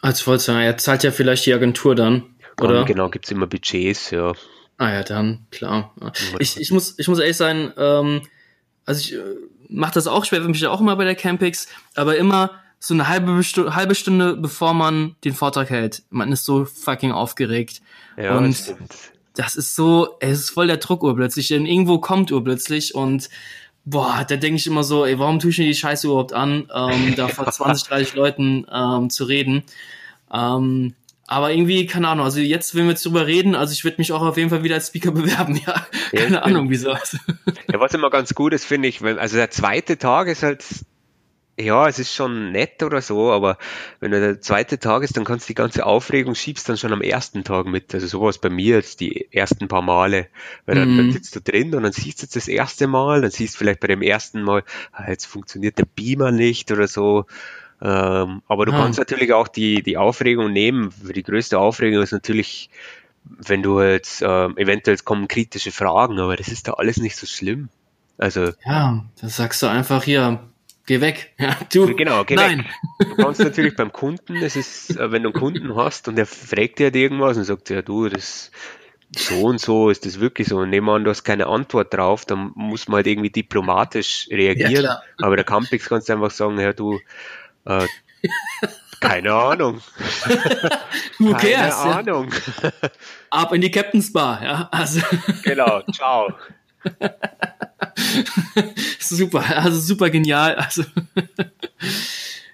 als Vollzeit, er zahlt ja vielleicht die Agentur dann, oder? Und genau, gibt's immer Budgets, ja. Ah ja, dann, klar. Ja. Ich, ich, muss, ich muss ehrlich sein, ähm, also ich äh, mache das auch schwer, für mich auch immer bei der Campix, aber immer so eine halbe, Stu halbe Stunde, bevor man den Vortrag hält. Man ist so fucking aufgeregt. Ja, Und- das. Das ist so, es ist voll der Druck urplötzlich, denn irgendwo kommt urplötzlich und boah, da denke ich immer so, ey, warum tue ich mir die Scheiße überhaupt an, ähm, da vor 20, 30 Leuten ähm, zu reden. Ähm, aber irgendwie, keine Ahnung, also jetzt, wenn wir jetzt drüber reden, also ich würde mich auch auf jeden Fall wieder als Speaker bewerben, ja. Ja, Keine ich Ahnung, wieso. Ja, was immer ganz gut ist, finde ich, wenn, also der zweite Tag ist halt, ja, es ist schon nett oder so, aber wenn der zweite Tag ist, dann kannst du die ganze Aufregung schiebst dann schon am ersten Tag mit. Also sowas bei mir jetzt die ersten paar Male, weil dann, Mhm. dann sitzt du drin und dann siehst du es das erste Mal, dann siehst du vielleicht bei dem ersten Mal, ah, jetzt funktioniert der Beamer nicht oder so. Ähm, aber du Ah. kannst natürlich auch die, die Aufregung nehmen. Die größte Aufregung ist natürlich, wenn du jetzt, ähm, eventuell kommen kritische Fragen, aber das ist da alles nicht so schlimm. Also, Ja, das sagst du einfach hier, geh weg. Ja, du. genau, geh Nein. weg. Du kannst natürlich beim Kunden, es ist, äh, wenn du einen Kunden hast und der fragt dir halt irgendwas und sagt, ja du, das so und so ist das wirklich so. Und nehmen wir an, du hast keine Antwort drauf, dann muss man halt irgendwie diplomatisch reagieren. klar. Aber der Campix kannst du einfach sagen, ja du, äh, keine Ahnung. Who Keine cares? Ja. Ahnung. Ab in die Captain's Bar, ja. Also Genau, ciao. super, also super genial. Also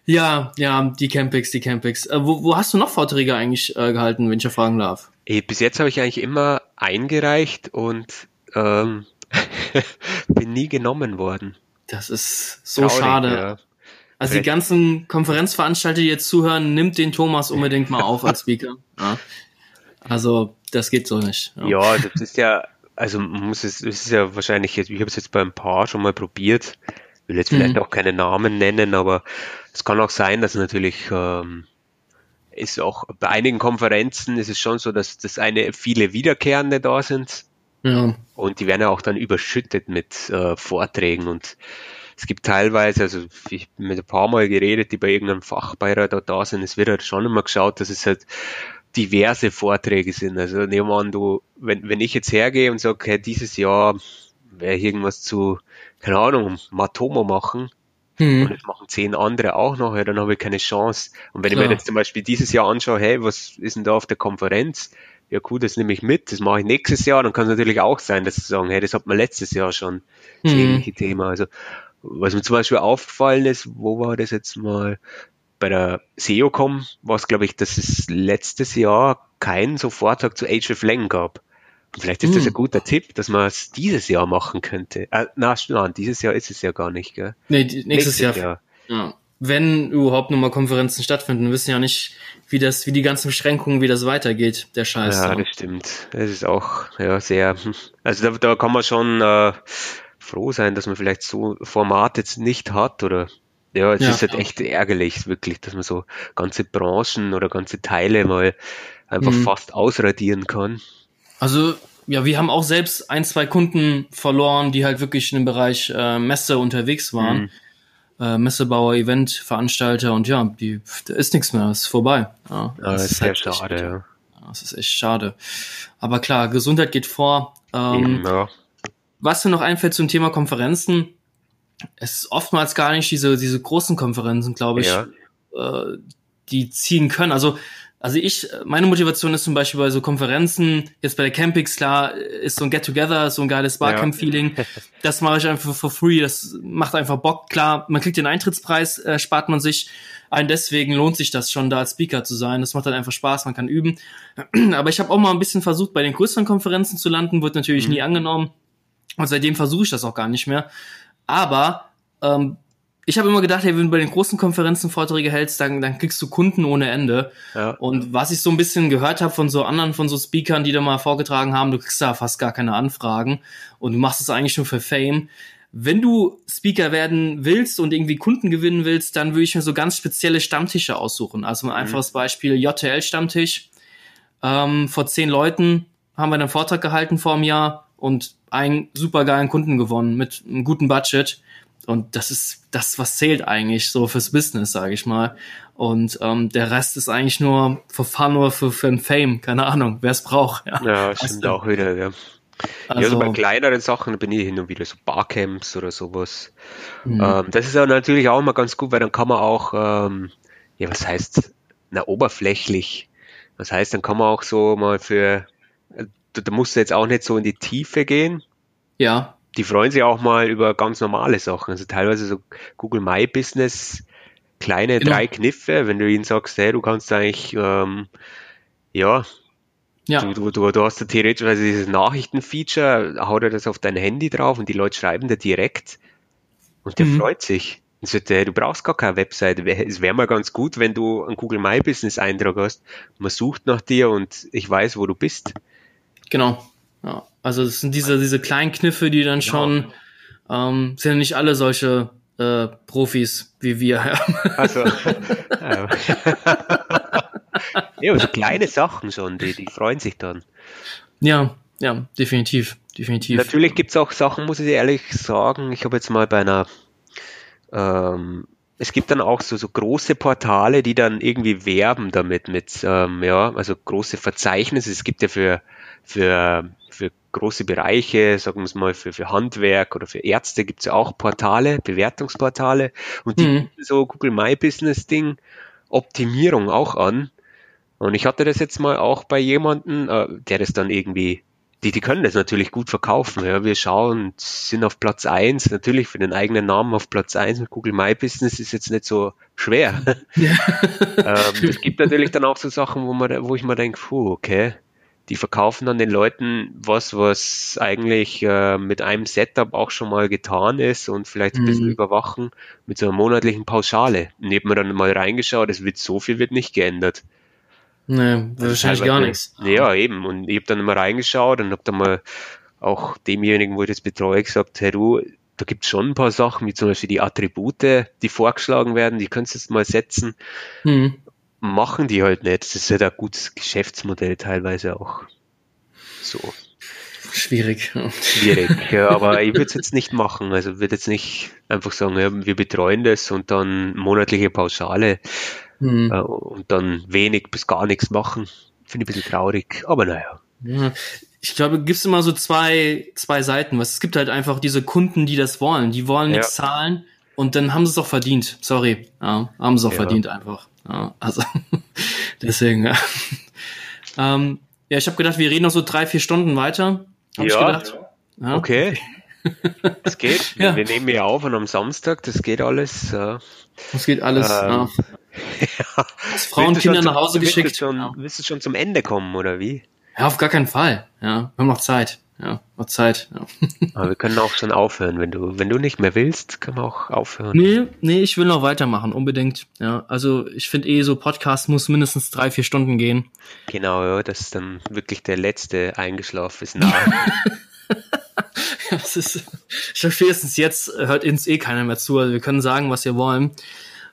ja, ja, die Campix, die Campix. Äh, wo, wo hast du noch Vorträge eigentlich äh, gehalten, wenn ich ja fragen darf? Eh, Bis jetzt habe ich eigentlich immer eingereicht und ähm, bin nie genommen worden. Das ist so Traurig, schade. ja. Also die ganzen Konferenzveranstalter, die jetzt zuhören, nimmt den Thomas unbedingt mal auf als Speaker. Ja. Also das geht so nicht. Ja, das ist ja, also man muss es, es ist ja wahrscheinlich jetzt, ich habe es jetzt bei ein paar schon mal probiert, will jetzt vielleicht Mhm. auch keine Namen nennen, aber es kann auch sein, dass natürlich ähm, ist auch bei einigen Konferenzen ist es schon so, dass das eine viele Wiederkehrende da sind Ja. und die werden ja auch dann überschüttet mit äh, Vorträgen und es gibt teilweise, also ich bin mit ein paar Mal geredet, die bei irgendeinem Fachbeirat da, da sind, es wird halt schon immer geschaut, dass es halt diverse Vorträge sind. Also nehmen wir an, du, wenn, wenn ich jetzt hergehe und sage, hey, dieses Jahr werde ich irgendwas zu, keine Ahnung, Matomo machen und Hm. das machen zehn andere auch noch, ja, dann habe ich keine Chance. Und wenn ich Klar. mir jetzt zum Beispiel dieses Jahr anschaue, hey, was ist denn da auf der Konferenz? Ja gut, das nehme ich mit, das mache ich nächstes Jahr, dann kann es natürlich auch sein, dass sie sagen, hey, das hat man letztes Jahr schon, das Hm. ähnliche Thema. Also was mir zum Beispiel aufgefallen ist, wo war das jetzt mal? Bei der SEOCom war es, glaube ich, dass es letztes Jahr keinen so Vortrag zu Age of Lang gab. Und vielleicht ist das Hm. ein guter Tipp, dass man es dieses Jahr machen könnte. Äh, na, nein, dieses Jahr ist es ja gar nicht, gell? Nee, die, nächstes, Jahr. Jahr. Ja. Wenn überhaupt nochmal Konferenzen stattfinden, wir wissen ja nicht, wie das, wie die ganzen Beschränkungen, wie das weitergeht, der Scheiß. Ja, da. das stimmt. Das ist auch ja, sehr, hm. also da, da kann man schon äh, froh sein, dass man vielleicht so Format jetzt nicht hat oder ja, es Ja, ist halt echt ärgerlich, wirklich, dass man so ganze Branchen oder ganze Teile mal einfach Mhm. fast ausradieren kann. Also ja, wir haben auch selbst ein, zwei Kunden verloren, die halt wirklich in dem Bereich äh, Messe unterwegs waren. Mhm. Äh, Messebauer, Eventveranstalter und ja, die, da ist nichts mehr, ist vorbei. Ja, Ja, das ist sehr halt echt- schade, ja. Ja, das ist echt schade. Aber klar, Gesundheit geht vor. Ähm, ja. was mir noch einfällt zum Thema Konferenzen, es ist oftmals gar nicht diese, diese großen Konferenzen, glaube ich, Ja. äh, die ziehen können. Also, also ich, meine Motivation ist zum Beispiel bei so Konferenzen, jetzt bei der Campix, klar, ist so ein Get-Together, so ein geiles Barcamp-Feeling. Das mache ich einfach for free, das macht einfach Bock. Klar, man kriegt den Eintrittspreis, äh, spart man sich. Ein deswegen lohnt sich das schon, da als Speaker zu sein. Das macht dann einfach Spaß, man kann üben. Aber ich habe auch mal ein bisschen versucht, bei den größeren Konferenzen zu landen, wird natürlich nie angenommen. Und seitdem versuche ich das auch gar nicht mehr. Aber ähm, ich habe immer gedacht, hey, wenn du bei den großen Konferenzen Vorträge hältst, dann, dann kriegst du Kunden ohne Ende. Ja. Und was ich so ein bisschen gehört habe von so anderen, von so Speakern, die da mal vorgetragen haben, du kriegst da fast gar keine Anfragen und du machst es eigentlich nur für Fame. Wenn du Speaker werden willst und irgendwie Kunden gewinnen willst, dann würde ich mir so ganz spezielle Stammtische aussuchen. Also ein einfaches Beispiel JTL-Stammtisch. Ähm, vor zehn Leuten haben wir einen Vortrag gehalten vor einem Jahr und einen supergeilen Kunden gewonnen mit einem guten Budget. Und das ist das, was zählt eigentlich so fürs Business, sage ich mal. Und ähm, der Rest ist eigentlich nur für Fun oder für, für ein Fame, keine Ahnung, wer es braucht. Ja. Ja, stimmt auch wieder, ja. Also, ja, so bei kleineren Sachen bin ich hin und wieder so Barcamps oder sowas. Mhm. Ähm, das ist ja natürlich auch mal ganz gut, weil dann kann man auch, ähm, ja, was heißt, na, oberflächlich. Das heißt, dann kann man auch so mal für, da, musst du jetzt auch nicht so in die Tiefe gehen. ja, Die freuen sich auch mal über ganz normale Sachen. Also teilweise so Google My Business, kleine Genau. drei Kniffe, wenn du ihnen sagst, hey, du kannst eigentlich, ähm, ja, ja, Du, du, du, du hast ja theoretisch also dieses Nachrichtenfeature, haut er das auf dein Handy drauf und die Leute schreiben dir direkt und der Mhm. freut sich. Und sagt, hey, du brauchst gar keine Webseite. Es wäre mal ganz gut, wenn du einen Google My Business Eintrag hast. Man sucht nach dir und ich weiß, wo du bist. Genau. Ja. Also es sind diese, diese kleinen Kniffe, die dann schon, ähm, sind ja nicht alle solche äh, Profis wie wir. Ja. Also, ja. so kleine Sachen schon, die, die freuen sich dann. ja, ja, definitiv, definitiv. Natürlich gibt's auch Sachen, muss ich ehrlich sagen. Ich habe jetzt mal bei einer, ähm, es gibt dann auch so, so große Portale, die dann irgendwie werben damit mit, ähm, ja, also große Verzeichnisse. Es gibt ja für, für, für große Bereiche, sagen wir es mal, für, für Handwerk oder für Ärzte gibt's ja auch Portale, Bewertungsportale und die Mhm. bieten so Google My Business Ding Optimierung auch an. Und ich hatte das jetzt mal auch bei jemandem, äh, der das dann irgendwie, die, die können das natürlich gut verkaufen. Ja, wir schauen, sind auf Platz eins natürlich für den eigenen Namen auf Platz eins mit Google My Business ist jetzt nicht so schwer. ähm, es gibt natürlich dann auch so Sachen, wo man, wo ich mir denke, puh, okay, die verkaufen dann den Leuten was, was eigentlich äh, mit einem Setup auch schon mal getan ist und vielleicht ein bisschen Mhm. überwachen mit so einer monatlichen Pauschale. Und ich hab mir dann mal reingeschaut, es wird so viel wird nicht geändert. nee, wahrscheinlich gar nichts. Ja, eben. Und ich habe dann mal reingeschaut und habe dann mal auch demjenigen, wo ich das betreue, gesagt, hey du, da gibt es schon ein paar Sachen, wie zum Beispiel die Attribute, die vorgeschlagen werden, die könntest du jetzt mal setzen. Hm. Machen die halt nicht. Das ist halt ein gutes Geschäftsmodell teilweise auch. So Schwierig. schwierig. ja, aber ich würde es jetzt nicht machen. Also würde jetzt nicht einfach sagen, ja, wir betreuen das und dann monatliche Pauschale Hm. äh, und dann wenig bis gar nichts machen. Finde ich ein bisschen traurig. Aber naja. Ja, ich glaube, gibt's immer so zwei, zwei Seiten. Was es gibt halt einfach diese Kunden, die das wollen. Die wollen Ja. nichts zahlen und dann haben sie es auch verdient. Sorry. Ja, haben sie auch Ja. verdient einfach. Ja, also deswegen. Ja, ähm, ja ich habe gedacht, wir reden noch so drei, vier Stunden weiter. Hab ich Ja. gedacht. Ja. Okay. Das geht. Ja. Wir nehmen ja auf und am Samstag, das geht alles. Ja. Das geht alles. Ähm, ja. Als Frauen du Kinder nach Hause willst du geschickt. Schon. Willst du schon zum Ende kommen, oder wie? ja, auf gar keinen Fall. Ja, wir haben noch Zeit. Ja, noch Zeit. Ja. Aber wir können auch schon aufhören. Wenn du, wenn du nicht mehr willst, können wir auch aufhören. Nee, nee, ich will noch weitermachen, unbedingt. Ja, also ich finde eh so Podcast muss mindestens drei, vier Stunden gehen. Genau, ja, das ist dann wirklich der letzte eingeschlafen ist nah. Ja, das ist, ich glaube, spätestens jetzt hört uns eh keiner mehr zu. Also wir können sagen, was wir wollen.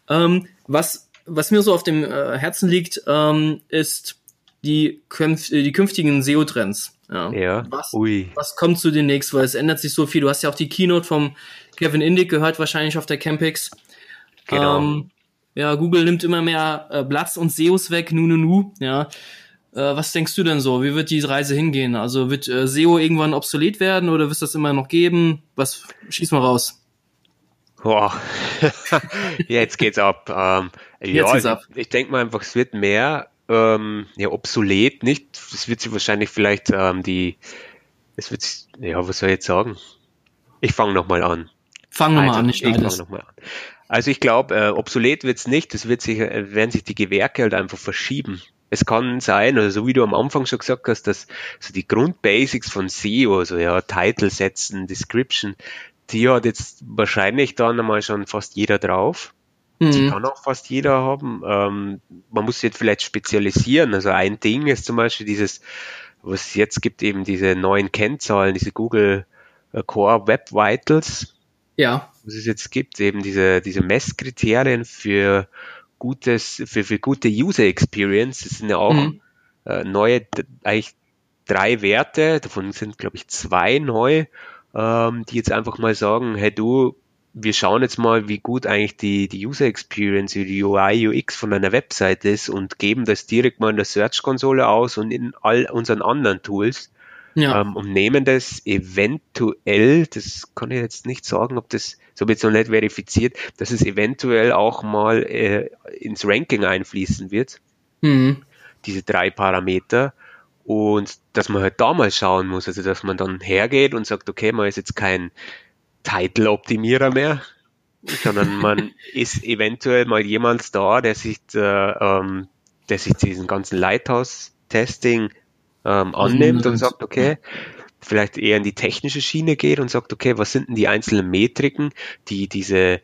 Ähm, was, was mir so auf dem äh, Herzen liegt, ähm, ist die, künf- äh, die künftigen SEO-Trends. Ja. Ja. Was, Ui. was kommt zu demnächst? Weil es ändert sich so viel. Du hast ja auch die Keynote vom Kevin Indig gehört, wahrscheinlich auf der Campix. Genau. Ähm, ja, Google nimmt immer mehr äh, Platz und SEOs weg, nu, nu, nu. Ja. Äh, was denkst du denn so? Wie wird die Reise hingehen? Also wird äh, SEO irgendwann obsolet werden oder wird es das immer noch geben? Was schieß mal raus? Boah. Jetzt geht's ab. Ähm, ja, geht's ab. Ich, ich denke mal einfach, es wird mehr ähm, ja, obsolet, nicht? Es wird sich wahrscheinlich vielleicht ähm, die, es wird, sich- ja, was soll ich jetzt sagen? Ich fange nochmal an. Fang nochmal Also, an, nicht ich fange nochmal an. Also ich glaube, äh, obsolet wird's nicht, es wird sich, äh, werden sich die Gewerke halt einfach verschieben. Es kann sein, also so wie du am Anfang schon gesagt hast, dass so die Grundbasics von SEO, also ja, Title setzen, Description, die hat jetzt wahrscheinlich dann einmal schon fast jeder drauf. Die Mhm. kann auch fast jeder haben. Ähm, man muss sich jetzt vielleicht spezialisieren. Also ein Ding ist zum Beispiel dieses, was es jetzt gibt, eben diese neuen Kennzahlen, diese Google äh, Core Web Vitals, Ja. was es jetzt gibt, eben diese, diese Messkriterien für gutes, für, für gute User Experience. Das sind ja auch Mhm. äh, neue, eigentlich drei Werte, davon sind, glaube ich, zwei neu, ähm, die jetzt einfach mal sagen, hey du, wir schauen jetzt mal, wie gut eigentlich die, die User Experience, die UI, UX von einer Website ist und geben das direkt mal in der Search-Konsole aus und in all unseren anderen Tools Ja. ähm, und nehmen das eventuell, das kann ich jetzt nicht sagen, ob das, so habe ich jetzt noch nicht verifiziert, dass es eventuell auch mal äh, ins Ranking einfließen wird Mhm. diese drei Parameter und dass man halt da mal schauen muss, also dass man dann hergeht und sagt, okay, man ist jetzt kein Title-Optimierer mehr, sondern man ist eventuell mal jemand da, der sich, äh, ähm, der sich diesen ganzen Lighthouse-Testing ähm, annimmt und sagt, okay, vielleicht eher in die technische Schiene geht und sagt, okay, was sind denn die einzelnen Metriken, die diese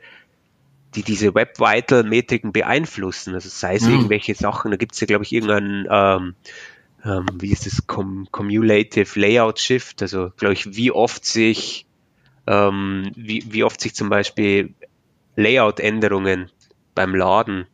die diese Web Vital Metriken beeinflussen. Also sei es Mhm. irgendwelche Sachen, da gibt es ja, glaube ich, irgendeinen, ähm, ähm, wie ist das, Com Cumulative Layout Shift, also glaube ich, wie oft sich, ähm, wie, wie oft sich zum Beispiel Layout-Änderungen beim Laden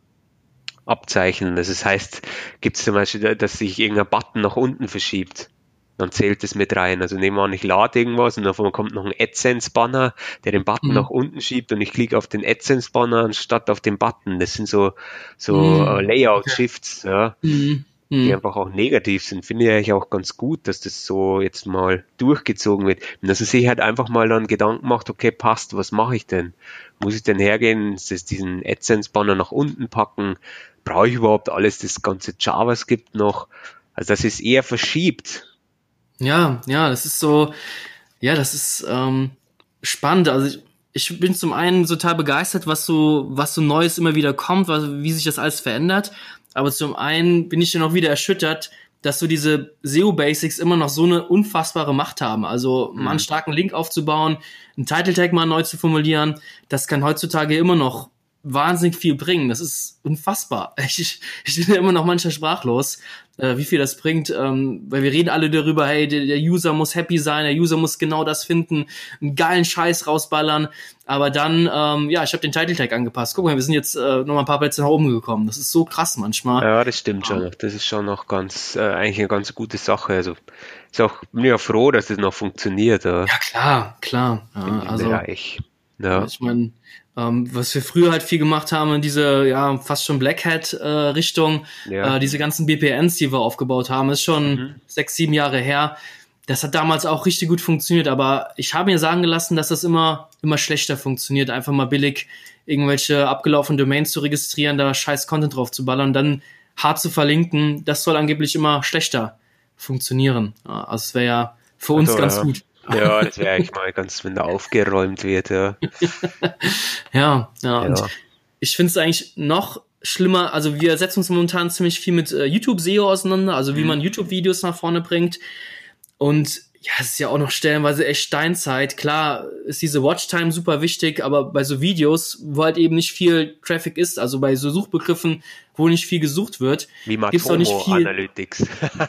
abzeichnen. Das heißt, gibt es zum Beispiel, dass sich irgendein Button nach unten verschiebt. Dann zählt es mit rein. Also nehmen wir an, ich lade irgendwas und einmal kommt noch ein AdSense-Banner, der den Button Mhm. nach unten schiebt und ich klicke auf den AdSense-Banner anstatt auf den Button. Das sind so, so Mhm. äh, Layout-Shifts, ja, Mhm. Die Mhm. einfach auch negativ sind. Finde ich eigentlich auch ganz gut, dass das so jetzt mal durchgezogen wird. Und dass man sich halt einfach mal dann Gedanken macht, okay, passt, was mache ich denn? Muss ich denn hergehen, das, diesen AdSense-Banner nach unten packen? Brauche ich überhaupt alles, das ganze JavaScript noch? Also dass es eher verschiebt. Ja, ja, das ist so, ja, das ist ähm, spannend. Also ich, ich bin zum einen total begeistert, was so, was so Neues immer wieder kommt, was, wie sich das alles verändert. Aber zum einen bin ich dann auch wieder erschüttert, dass so diese SEO-Basics immer noch so eine unfassbare Macht haben. Also mal einen starken Link aufzubauen, einen Title-Tag mal neu zu formulieren, das kann heutzutage immer noch wahnsinnig viel bringen. Das ist unfassbar. Ich, ich bin immer noch manchmal sprachlos, äh, wie viel das bringt, ähm, weil wir reden alle darüber, hey, der, der User muss happy sein, der User muss genau das finden, einen geilen Scheiß rausballern, aber dann, ähm, ja, ich habe den Title Tag angepasst. Guck mal, wir sind jetzt äh, noch mal ein paar Plätze nach oben gekommen. Das ist so krass manchmal. Ja, das stimmt schon. noch. Das ist schon noch ganz, äh, eigentlich eine ganz gute Sache. Also ist auch bin ja froh, dass das noch funktioniert ja, Ja, klar, klar. Ja, also Bereich. Ja. ich meine, ähm, was wir früher halt viel gemacht haben in diese ja fast schon Black Hat äh, Richtung, Ja. äh, diese ganzen BPNs, die wir aufgebaut haben, ist schon Mhm. sechs, sieben Jahre her. Das hat damals auch richtig gut funktioniert, aber ich habe mir sagen gelassen, dass das immer immer schlechter funktioniert, einfach mal billig irgendwelche abgelaufenen Domains zu registrieren, da scheiß Content drauf zu ballern, dann hart zu verlinken, das soll angeblich immer schlechter funktionieren. Also es wäre ja für uns Also, ganz ja. gut. Ja, das wäre eigentlich mal ganz, wenn da aufgeräumt wird, ja. Ja, ja. Und Ja. ich finde es eigentlich noch schlimmer. Also wir setzen uns momentan ziemlich viel mit äh, YouTube SEO auseinander, also wie Mhm. man YouTube-Videos nach vorne bringt. Und ja, es ist ja auch noch stellenweise echt Steinzeit. Klar ist diese Watchtime super wichtig, aber bei so Videos, wo halt eben nicht viel Traffic ist, also bei so Suchbegriffen, wo nicht viel gesucht wird, Wie gibt's auch nicht viel Analytics.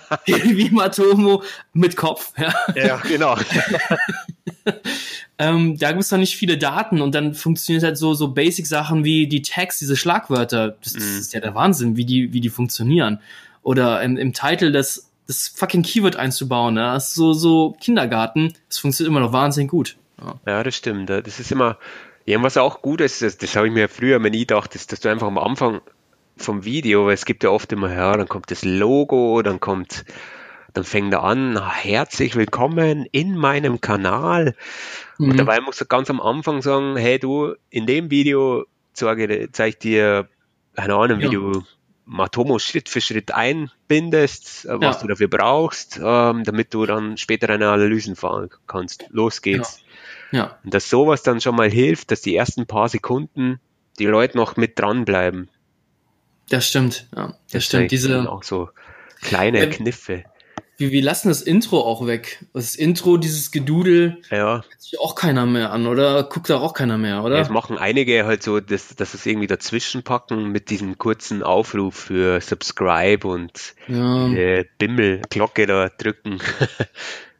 wie Matomo mit Kopf. Ja. ja, genau. ähm, da gibt's noch nicht viele Daten und dann funktioniert halt so so Basic-Sachen wie die Tags, diese Schlagwörter. Das, das Mhm. ist ja der Wahnsinn, wie die wie die funktionieren. Oder im, im Titel das das fucking Keyword einzubauen. Ja? Das ist so, so Kindergarten, das funktioniert immer noch wahnsinnig gut. Ja, ja das stimmt. Das ist immer, ja, was auch gut ist, das, das habe ich mir früher mal nie gedacht, ist, dass du einfach am Anfang vom Video, weil es gibt ja oft immer, ja, dann kommt das Logo, dann kommt, dann fängt er an, herzlich willkommen in meinem Kanal. Mhm. Und dabei musst du ganz am Anfang sagen, hey du, in dem Video zeige, zeige ich dir, keine Ahnung, wie ja. du Matomo Schritt für Schritt einbindest, äh, was ja. du dafür brauchst, ähm, damit du dann später deine Analysen fahren kannst. Los geht's. Ja. ja. Und dass sowas dann schon mal hilft, dass die ersten paar Sekunden die Leute noch mit dranbleiben. Das stimmt, ja. Das, das stimmt. Diese auch so kleine äh, Kniffe wir, wir lassen das Intro auch weg. Das Intro, dieses Gedudel, ja. hört sich auch keiner mehr an, oder? Guckt da auch keiner mehr, oder? Ja, es machen einige halt so, dass, dass es irgendwie dazwischen packen mit diesem kurzen Aufruf für Subscribe und ja. äh, Bimmel, Glocke da drücken.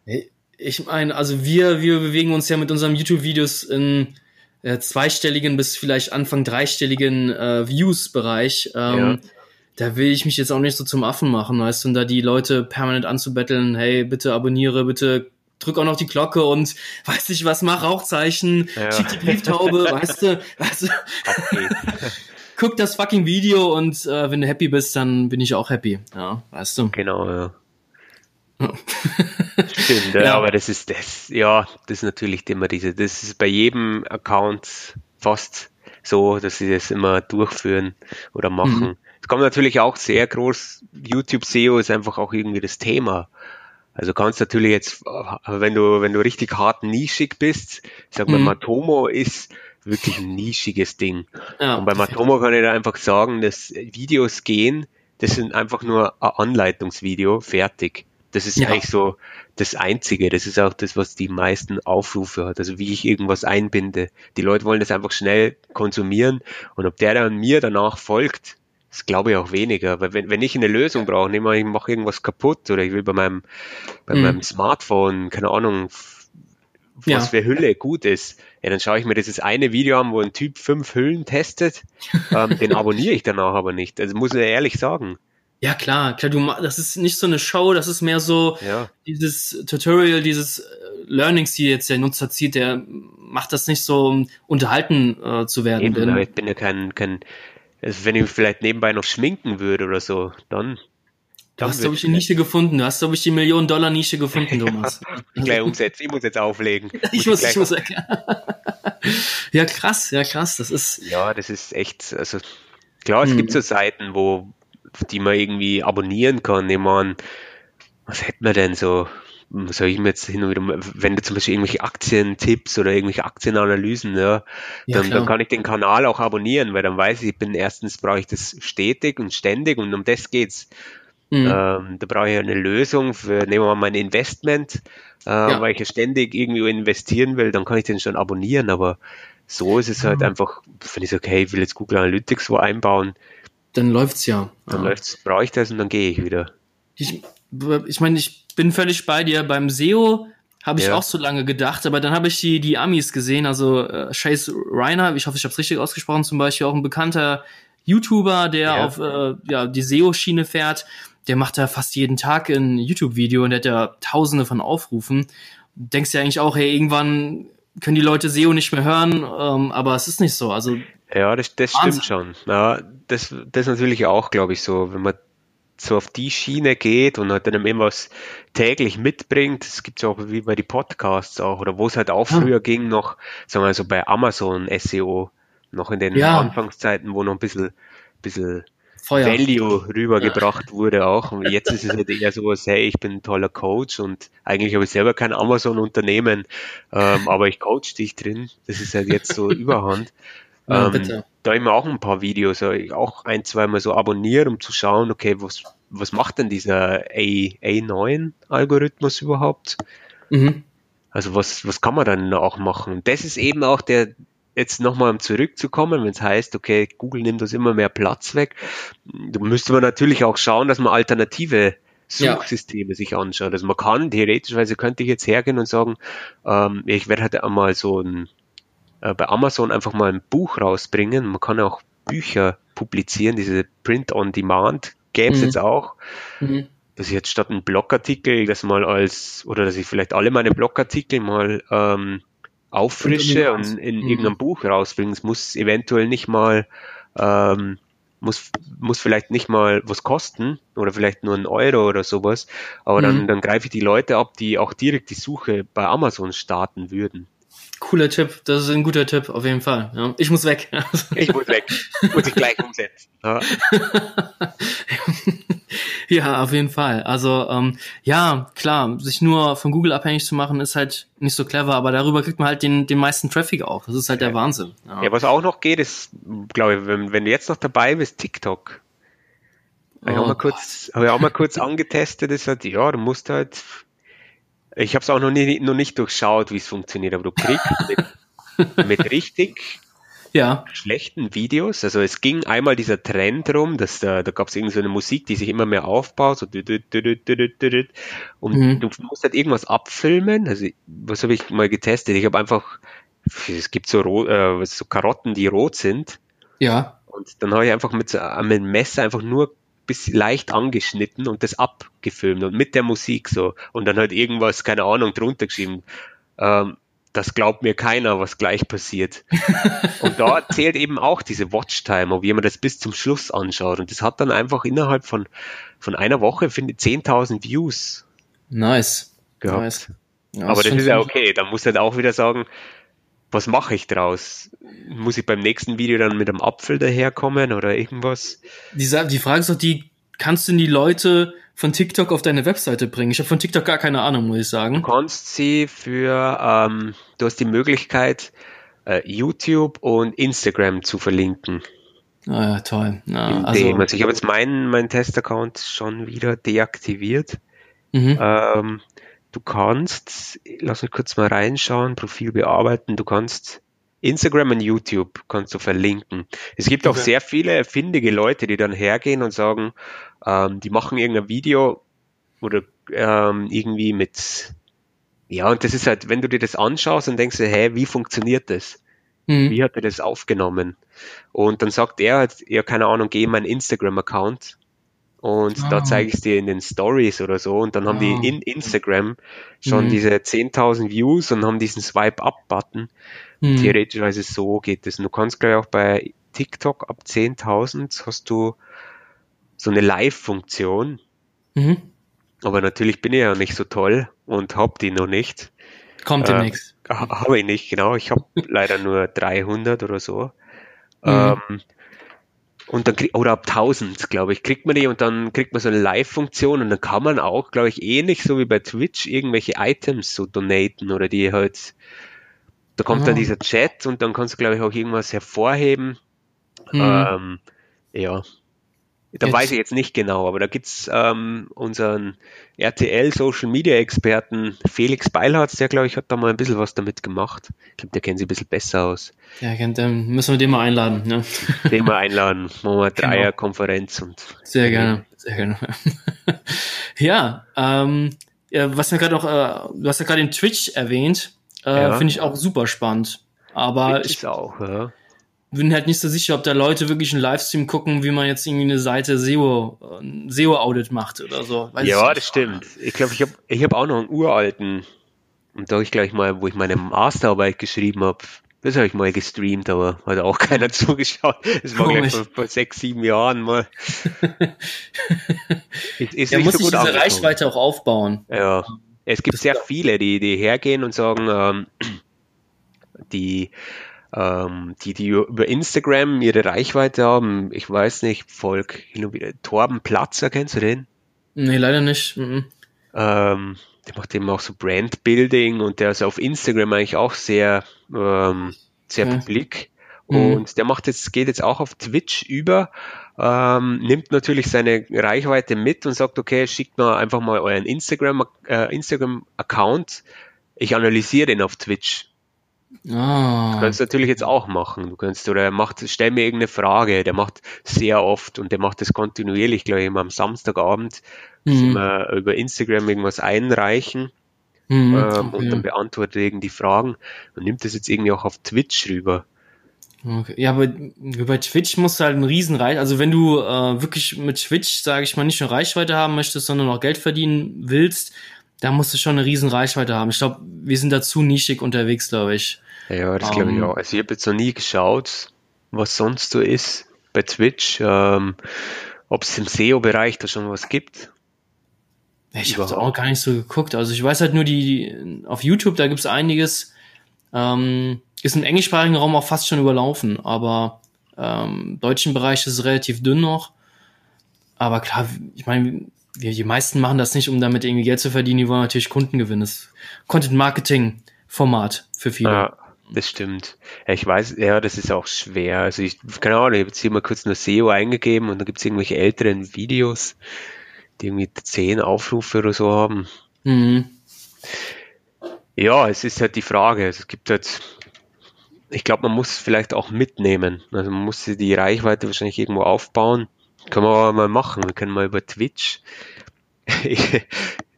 ich meine, also wir, wir bewegen uns ja mit unseren YouTube-Videos in äh, zweistelligen bis vielleicht Anfang dreistelligen äh, Views-Bereich. Ähm, ja da will ich mich jetzt auch nicht so zum Affen machen, weißt du, und da die Leute permanent anzubetteln, hey, bitte abonniere, bitte drück auch noch die Glocke und weiß nicht was, mach Rauchzeichen, ja. schick die Brieftaube, weißt du, weißt du. Okay. Guck das fucking Video und äh, wenn du happy bist, dann bin ich auch happy, ja, weißt du. Genau, ja. Stimmt, ja. aber das ist das, ja, das ist natürlich immer diese, das ist bei jedem Account fast so, dass sie das immer durchführen oder machen. Mhm. Kommt natürlich auch sehr groß, YouTube SEO ist einfach auch irgendwie das Thema. Also kannst natürlich jetzt, wenn du, wenn du richtig hart nischig bist, ich sag mal, mhm. Matomo ist wirklich ein nischiges Ding. Ja. Und bei Matomo kann ich da einfach sagen, dass Videos gehen, das sind einfach nur ein Anleitungsvideo, fertig. Das ist ja. eigentlich so das Einzige. Das ist auch das, was die meisten Aufrufe hat. Also wie ich irgendwas einbinde. Die Leute wollen das einfach schnell konsumieren. Und ob der dann mir danach folgt, das glaube ich auch weniger, weil wenn, wenn ich eine Lösung brauche, nehme ich mache irgendwas kaputt oder ich will bei meinem, bei mhm. meinem Smartphone, keine Ahnung, was ja. für Hülle gut ist, ja, dann schaue ich mir dieses eine Video an, wo ein Typ fünf Hüllen testet, ähm, den abonniere ich danach aber nicht. Also muss ich ehrlich sagen. Ja, klar, klar, du das ist nicht so eine Show, das ist mehr so ja. dieses Tutorial, dieses äh, Learnings, die jetzt der Nutzer zieht, der macht das nicht so, um unterhalten äh, zu werden. Eben, denn, ich bin ja kein, kein also wenn ich vielleicht nebenbei noch schminken würde oder so, dann. Du hast, glaube ich, die Nische gefunden. Du hast, glaube ich, die Million-Dollar-Nische gefunden, Thomas. ich gleich umsetzen. Ich muss jetzt auflegen. ich muss, ich muss erklären. ja, krass, ja, krass. Das ist. Ja, das ist echt, also, klar, es hm. gibt so Seiten, wo, die man irgendwie abonnieren kann. Ich meine, was hätten wir denn so? Soll ich mir jetzt hin und wieder, wenn du zum Beispiel irgendwelche Aktientipps oder irgendwelche Aktienanalysen, ja, dann, ja, dann kann ich den Kanal auch abonnieren, weil dann weiß ich, ich bin erstens brauche ich das stetig und ständig und um das geht's. Mhm. Ähm, da brauche ich eine Lösung für, nehmen wir mal mein Investment, äh, ja. weil ich ja ständig irgendwie investieren will, dann kann ich den schon abonnieren, aber so ist es halt mhm. einfach, wenn ich okay, ich will jetzt Google Analytics wo einbauen. Dann läuft's ja. Dann ja. läuft's, brauche ich das und dann gehe ich wieder. Ich, ich meine, ich bin völlig bei dir. Beim SEO habe ich ja. auch so lange gedacht, aber dann habe ich die, die Amis gesehen, also äh, Chase Reiner, ich hoffe, ich habe es richtig ausgesprochen, zum Beispiel auch ein bekannter YouTuber, der ja. auf äh, ja, die SEO-Schiene fährt, der macht da fast jeden Tag ein YouTube-Video und der hat ja tausende von Aufrufen. Denkst ja eigentlich auch, hey, irgendwann können die Leute SEO nicht mehr hören, ähm, aber es ist nicht so. Also ja, das, das stimmt schon. Ja, das, das natürlich auch, glaube ich, so, wenn man so auf die Schiene geht und halt dann eben was täglich mitbringt. Es gibt ja auch wie bei die Podcasts auch, oder wo es halt auch früher ja. ging, noch, sagen wir so bei Amazon SEO, noch in den ja. Anfangszeiten, wo noch ein bisschen, bisschen Feuer. Value rübergebracht ja. wurde auch. Und jetzt ist es halt eher so was, hey, ich bin ein toller Coach und eigentlich habe ich selber kein Amazon-Unternehmen, ähm, aber ich coach dich drin. Das ist halt jetzt so überhand. Ja, ähm, da immer auch ein paar Videos, auch ein, zweimal so abonnieren, um zu schauen, okay, was, was macht denn dieser A, A9-Algorithmus überhaupt? Mhm. Also was, was kann man dann auch machen? Das ist eben auch der, jetzt nochmal um zurückzukommen, wenn es heißt, okay, Google nimmt uns immer mehr Platz weg, da müsste man natürlich auch schauen, dass man alternative Suchsysteme ja. sich anschaut. Also man kann, theoretischweise könnte ich jetzt hergehen und sagen, ähm, ich werde halt einmal so ein äh, bei Amazon einfach mal ein Buch rausbringen. Man kann auch Bücher publizieren, diese Print on Demand gäbe es mhm. jetzt auch. Mhm. dass ich jetzt statt einen Blogartikel das mal als, oder dass ich vielleicht alle meine Blogartikel mal ähm, auffrische und in mhm. irgendeinem Buch rausbringe. Es muss eventuell nicht mal, ähm, muss, muss vielleicht nicht mal was kosten oder vielleicht nur ein Euro oder sowas, aber mhm. dann, dann greife ich die Leute ab, die auch direkt die Suche bei Amazon starten würden. Cooler Tipp, das ist ein guter Tipp, auf jeden Fall. Ja, ich muss weg. Ich muss weg. Muss ich gleich umsetzen. Ja. ja, auf jeden Fall. Also ähm, ja, klar, sich nur von Google abhängig zu machen, ist halt nicht so clever, aber darüber kriegt man halt den, den meisten Traffic auch. Das ist halt der Wahnsinn. Ja. ja, was auch noch geht, ist, glaube ich, wenn, wenn du jetzt noch dabei bist, TikTok. Oh, habe ich auch mal kurz, habe ich auch mal kurz angetestet, ist halt, ja, du musst halt ich habe es auch noch, nie, noch nicht durchschaut, wie es funktioniert, aber du kriegst mit, mit richtig ja. schlechten Videos. Also es ging einmal dieser Trend rum, dass da, da gab es irgendwie so eine Musik, die sich immer mehr aufbaut, so und mhm. du musst halt irgendwas abfilmen. Also was habe ich mal getestet? Ich habe einfach, es gibt so, rot, äh, so Karotten, die rot sind. Ja. Und dann habe ich einfach mit, mit einem Messer einfach nur bisschen leicht angeschnitten und das abgefilmt und mit der Musik so und dann halt irgendwas, keine Ahnung, drunter geschrieben. Ähm, das glaubt mir keiner, was gleich passiert. und da zählt eben auch diese Watchtime, ob jemand das bis zum Schluss anschaut. Und das hat dann einfach innerhalb von, von einer Woche, finde ich, 10.000 Views. Nice. Gehabt. Nice. Ja, Aber das ist ja okay. Da muss halt auch wieder sagen, was mache ich draus? Muss ich beim nächsten Video dann mit einem Apfel daherkommen oder irgendwas? Die, die Frage ist doch die, kannst du die Leute von TikTok auf deine Webseite bringen? Ich habe von TikTok gar keine Ahnung, muss ich sagen. Du kannst sie für, ähm, du hast die Möglichkeit, äh, YouTube und Instagram zu verlinken. Ah ja, toll. Ja, also, also ich habe jetzt meinen, meinen Testaccount schon wieder deaktiviert. Mhm. Ähm, du kannst, lass mich kurz mal reinschauen, Profil bearbeiten, du kannst Instagram und YouTube kannst du verlinken. Es gibt auch sehr viele findige Leute, die dann hergehen und sagen, ähm, die machen irgendein Video oder ähm, irgendwie mit, ja, und das ist halt, wenn du dir das anschaust und denkst, hä, wie funktioniert das? Mhm. Wie hat er das aufgenommen? Und dann sagt er halt, ja, keine Ahnung, geh in meinen Instagram-Account und ah. da zeige ich es dir in den Stories oder so. Und dann haben ah. die in Instagram schon mhm. diese 10.000 Views und haben diesen Swipe-Up-Button. Mhm. Theoretischerweise so geht es. Und du kannst gleich auch bei TikTok ab 10.000 hast du so eine Live-Funktion. Mhm. Aber natürlich bin ich ja nicht so toll und hab die noch nicht. Kommt äh, nichts. Habe ich nicht, genau. Ich habe leider nur 300 oder so. Mhm. Ähm, und dann krieg, oder ab 1000, glaube ich, kriegt man die und dann kriegt man so eine Live-Funktion und dann kann man auch, glaube ich, ähnlich so wie bei Twitch irgendwelche Items so donaten oder die halt, da kommt Aha. dann dieser Chat und dann kannst du, glaube ich, auch irgendwas hervorheben. Mhm. Ähm, ja, da jetzt. weiß ich jetzt nicht genau, aber da gibt's ähm, unseren RTL Social Media Experten Felix Beilharz, der glaube ich hat da mal ein bisschen was damit gemacht. Ich glaube, der kennt sich ein bisschen besser aus. Ja, dann müssen wir den mal einladen. Ne? Den mal einladen, machen wir eine genau. Dreierkonferenz und. Sehr gerne, sehr gerne. ja, ähm, ja, was mir gerade noch, äh, du hast ja gerade den Twitch erwähnt, äh, ja. finde ich auch super spannend. Aber Twitch ich auch, ja bin halt nicht so sicher, ob da Leute wirklich einen Livestream gucken, wie man jetzt irgendwie eine Seite SEO, ein SEO-Audit macht oder so. Weiß ja, das stimmt. Ich glaube, ich habe ich hab auch noch einen uralten, und da ich gleich mal, wo ich meine Masterarbeit geschrieben habe, das habe ich mal gestreamt, aber hat auch keiner zugeschaut. Das war Komisch. gleich vor, vor, sechs, sieben Jahren mal. ist, ist ja, muss so sich diese Reichweite auch aufbauen. Ja, es gibt das sehr viele, die, die hergehen und sagen, ähm, die ähm, die, die über Instagram ihre Reichweite haben. Ich weiß nicht, Volk. Torben Platzer, kennst du den? Nee, leider nicht. Mhm. Ähm, der macht eben auch so Brandbuilding und der ist auf Instagram eigentlich auch sehr, ähm, sehr okay. publik. Mhm. Und der macht jetzt, geht jetzt auch auf Twitch über, ähm, nimmt natürlich seine Reichweite mit und sagt, okay, schickt mal einfach mal euren Instagram, äh, Instagram-Account. Ich analysiere den auf Twitch. Ah. Du kannst natürlich jetzt auch machen. Du kannst, oder er macht, stell mir irgendeine Frage, der macht sehr oft und der macht das kontinuierlich, glaube ich, immer am Samstagabend mhm. über Instagram irgendwas einreichen mhm, ähm, und dann beantwortet er die Fragen und nimmt das jetzt irgendwie auch auf Twitch rüber. Okay. Ja, aber bei Twitch musst du halt einen riesen Reichweite, also wenn du äh, wirklich mit Twitch, sage ich mal, nicht nur Reichweite haben möchtest, sondern auch Geld verdienen willst, da musst du schon eine riesen Reichweite haben. Ich glaube, wir sind da zu nischig unterwegs, glaube ich. Ja, das glaube ich Ähm. auch. Also ich habe jetzt noch nie geschaut, was sonst so ist bei Twitch, ähm, ob es im SEO-Bereich da schon was gibt. Ich habe auch gar nicht so geguckt. Also ich weiß halt nur, die auf YouTube, da gibt's einiges. Ähm, ist im englischsprachigen Raum auch fast schon überlaufen, aber ähm, im deutschen Bereich ist es relativ dünn noch. Aber klar, ich meine, die, die meisten machen das nicht, um damit irgendwie Geld zu verdienen. Die wollen natürlich Kunden gewinnen. Das Content-Marketing-Format für viele. Ja, das stimmt. Ja, ich weiß, ja, das ist auch schwer. Also ich, keine Ahnung, ich habe jetzt hier mal kurz nur SEO eingegeben und da gibt es irgendwelche älteren Videos, die irgendwie zehn Aufrufe oder so haben. Mhm. Ja, es ist halt die Frage. Also Es gibt halt, ich glaube, man muss es vielleicht auch mitnehmen. Also man muss die Reichweite wahrscheinlich irgendwo aufbauen. Können wir aber mal machen. Wir können mal über Twitch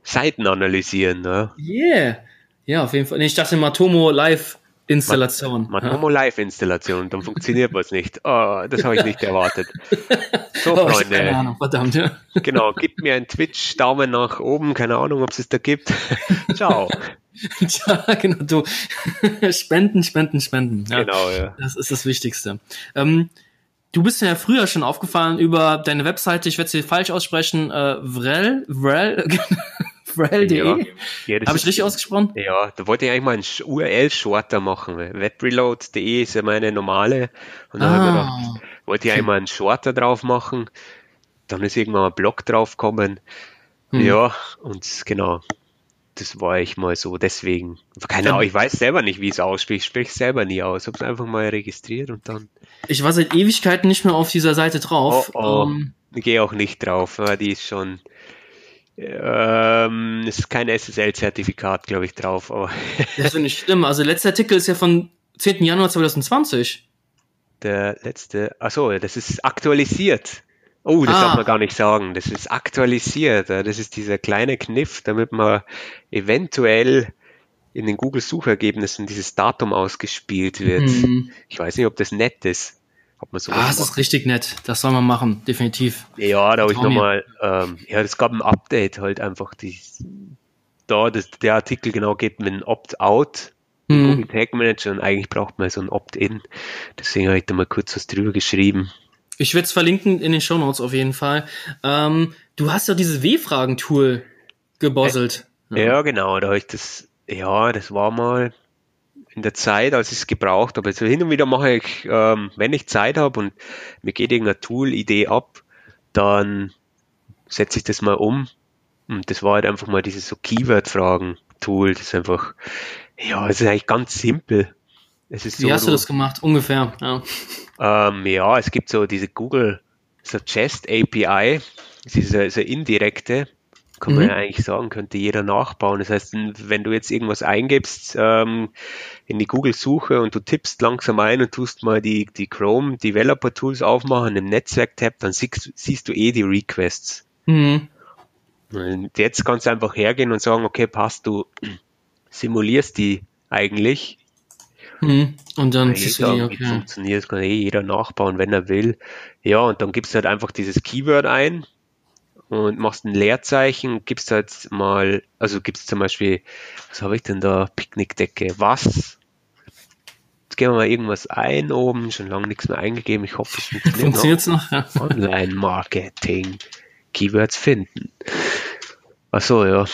Seiten analysieren. Ne? Yeah. Ja, auf jeden Fall. Nee, ich dachte Matomo Live-Installation. Matomo Live-Installation, dann funktioniert was nicht. Oh, das habe ich nicht erwartet. So, Oh, hab keine Freunde, Ahnung, verdammt. Ja. genau, gebt mir einen Twitch-Daumen nach oben, keine Ahnung, ob es es da gibt. Ciao. Tja, genau, du. spenden, spenden, spenden. Ja, Genau, ja. Das ist das Wichtigste. Ähm, du bist ja früher schon aufgefallen über deine Webseite, ich werde sie falsch aussprechen, äh, Vrel, Vrel, Vrel.de. Ja. Ja, Habe ich richtig ausgesprochen? Ja, da wollte ich eigentlich mal einen URL-Shorter machen. Webreload.de ist ja meine normale. Und dann habe ich Ah, gedacht, wollte ich einmal einen Shorter drauf machen. Dann ist irgendwann ein Blog draufgekommen. Hm. Ja, und genau. Das war ich mal so, deswegen. Keine Ahnung, ich weiß selber nicht, wie es ausspricht. Ich spreche es selber nie aus. Ich habe es einfach mal registriert und dann. ich war seit Ewigkeiten nicht mehr auf dieser Seite drauf. Oh, oh. Ähm, Ich gehe auch nicht drauf, aber die ist schon. Ähm, es ist kein SSL-Zertifikat, glaube ich, drauf. Aber das ist nicht schlimm. Also der letzte Artikel ist ja von 10. Januar 2020. der letzte. Achso, das ist aktualisiert. Oh, das Ah. darf man gar nicht sagen. Das ist aktualisiert. Das ist dieser kleine Kniff, damit man eventuell in den Google-Suchergebnissen dieses Datum ausgespielt wird. Hm. Ich weiß nicht, ob das nett ist. Ob man sowas Ah, das macht. ist richtig nett. Das soll man machen, definitiv. Ja, da habe ich nochmal, ähm, ja, es gab ein Update halt einfach, die, da, das, der Artikel genau geht mit einem Opt-out, Hm. Google Tag Manager und eigentlich braucht man so ein Opt-in. Deswegen habe ich da mal kurz was drüber geschrieben. Ich werde es verlinken in den Shownotes auf jeden Fall. Ähm, du hast ja dieses W-Fragen-Tool gebosselt. Ja, genau, da habe ich das, ja, das war mal in der Zeit, als ich es gebraucht habe. Also hin und wieder mache ich, ähm, wenn ich Zeit habe und mir geht irgendeine Tool-Idee ab, dann setze ich das mal um. Und das war halt einfach mal dieses so Keyword-Fragen-Tool. Das ist einfach, ja, es ist eigentlich ganz simpel. Es ist Wie so, hast du das gemacht? Ungefähr. Ja. ähm, ja, es gibt so diese Google Suggest API, das ist eine, indirekte, kann man Mhm. ja eigentlich sagen, könnte jeder nachbauen. Das heißt, wenn du jetzt irgendwas eingibst ähm, in die Google-Suche und du tippst langsam ein und tust mal die, die Chrome Developer Tools aufmachen im Netzwerk-Tab, dann siehst, siehst du eh die Requests. Mhm. Und jetzt kannst du einfach hergehen und sagen, okay, passt, du simulierst die eigentlich Mhm. Und dann sagen, wie okay. funktioniert, kann eh jeder nachbauen, wenn er will. Ja, und dann gibst du halt einfach dieses Keyword ein und machst ein Leerzeichen, gibst halt mal, also gibst zum Beispiel, was habe ich denn da? Picknickdecke, was? Jetzt geben wir mal irgendwas ein oben, schon lange nichts mehr eingegeben, ich hoffe, es funktioniert noch. Funktioniert's noch? Online-Marketing, Keywords finden. Ach so, ja.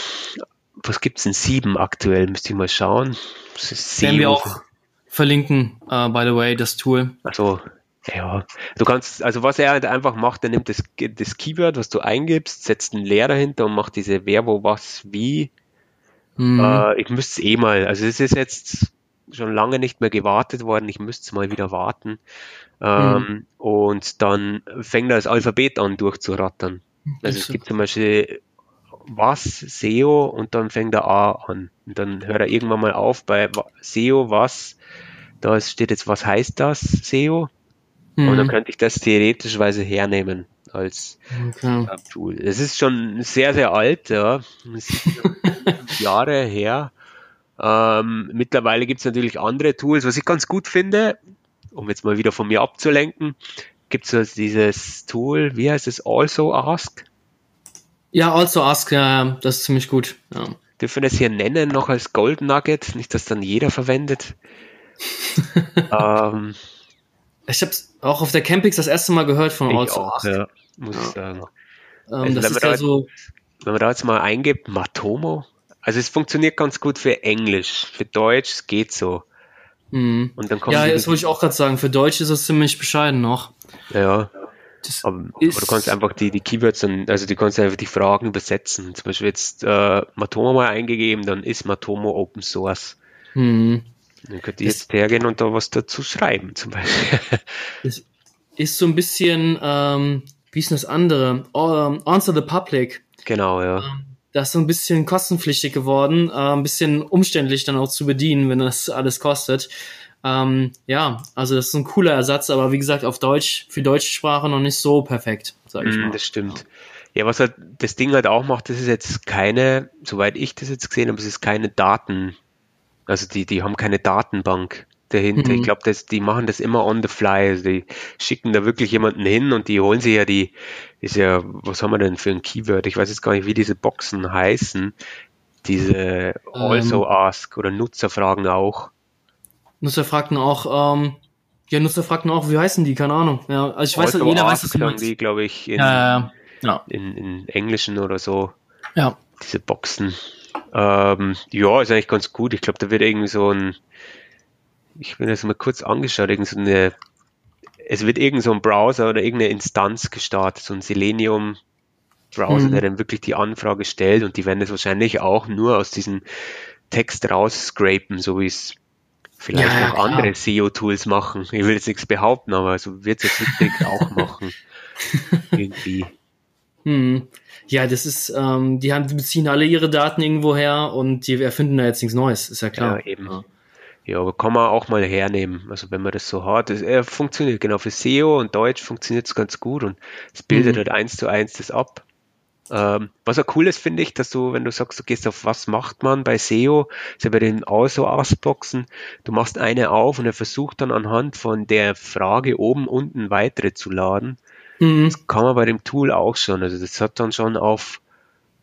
Was gibt's denn? Sieben aktuell, müsste ich mal schauen. Ist Werden wir auch verlinken, uh, by the way, das Tool. Also, ja, du kannst, also was er halt einfach macht, er nimmt das, das Keyword, was du eingibst, setzt einen Leer dahinter und macht diese Wer, wo, was, wie. Mhm. Äh, ich müsste es eh mal, also es ist jetzt schon lange nicht mehr gewartet worden, ich müsste es mal wieder warten. Ähm, Und dann fängt er das Alphabet an durchzurattern. Also es gibt zum Beispiel was, SEO und dann fängt er A an. Und dann hört er irgendwann mal auf bei SEO, was, da steht jetzt, was heißt das, SEO? Und dann Mhm. könnte ich das theoretischweise hernehmen als Okay. äh, Tool. Es ist schon sehr, sehr alt, ja. Jahre her. Ähm, mittlerweile gibt es natürlich andere Tools, was ich ganz gut finde. um jetzt mal wieder von mir abzulenken, gibt es dieses Tool, wie heißt es, Also Ask? Ja, Also Ask, ja, das ist ziemlich gut. Ja. Dürfen wir das hier nennen, noch als Gold Nugget? Nicht, dass dann jeder verwendet. ähm, ich habe es auch auf der Campix das erste Mal gehört von Also auch, Ask. Ja, muss ja. ich sagen. Ähm, also, das ist ja so. Wenn man da jetzt mal eingibt, Matomo, also es funktioniert ganz gut für Englisch, für Deutsch es geht so. Mhm. Und dann kommt ja, das wollte ich auch gerade sagen. Für Deutsch ist es ziemlich bescheiden noch. Ja. Aber, aber, du kannst einfach die, die Keywords, und, also du kannst einfach die Fragen übersetzen. Zum Beispiel jetzt äh, Matomo mal eingegeben, dann ist Matomo Open Source. Mhm. Dann könnt ihr jetzt hergehen und da was dazu schreiben, zum Beispiel. Es ist so ein bisschen, ähm, wie ist das andere? Oh, Answer the Public. Genau, ja. Ähm, das ist so ein bisschen kostenpflichtig geworden, äh, ein bisschen umständlich dann auch zu bedienen, wenn das alles kostet. Ähm, ja, also das ist ein cooler Ersatz, aber wie gesagt, auf Deutsch, für deutsche Sprache noch nicht so perfekt, sag ich mm, mal. Das stimmt. Ja, was halt das Ding halt auch macht, das ist jetzt keine, soweit ich das jetzt gesehen habe, es ist keine Daten, also die, die haben keine Datenbank dahinter. Mhm. Ich glaube, die machen das immer on the fly. Also die schicken da wirklich jemanden hin und die holen sich ja die, ist ja, was haben wir denn für ein Keyword? Ich weiß jetzt gar nicht, wie diese Boxen heißen. Diese ähm, Also Ask oder Nutzerfragen auch. Nutzerfragen auch, ähm, ja, Nutzerfragen auch, wie heißen die? Keine Ahnung. Ja, also ich weiß, also jeder weiß, meinst. die, glaube ich, in, ja, ja, ja. In, in Englischen oder so. Ja. Diese Boxen. Ähm, ja, ist eigentlich ganz gut. Ich glaube, da wird irgendwie so ein, ich bin das mal kurz angeschaut, irgend so eine, es wird irgend so ein Browser oder irgendeine Instanz gestartet, so ein Selenium Browser, mhm. der dann wirklich die Anfrage stellt und die werden das wahrscheinlich auch nur aus diesem Text rausscrapen, so wie es vielleicht ja, noch klar. andere SEO-Tools machen. Ich will jetzt nichts behaupten, aber so wird es wirklich auch machen. Irgendwie. Hm. Ja, das ist, ähm, die haben, die beziehen alle ihre Daten irgendwo her und die erfinden da jetzt nichts Neues, ist ja klar. Ja, eben. Ja. Ja, aber kann man auch mal hernehmen. Also wenn man das so hat, es er funktioniert genau für SEO und Deutsch funktioniert es ganz gut und es bildet mhm. halt eins zu eins das ab. Ähm, was auch cool ist, finde ich, dass du, wenn du sagst, du gehst auf was macht man bei SEO, ist ja bei den Also-Ask-Boxen, du machst eine auf und er versucht dann anhand von der Frage oben unten weitere zu laden. Mhm. Das kann man bei dem Tool auch schon. Also das hat dann schon auf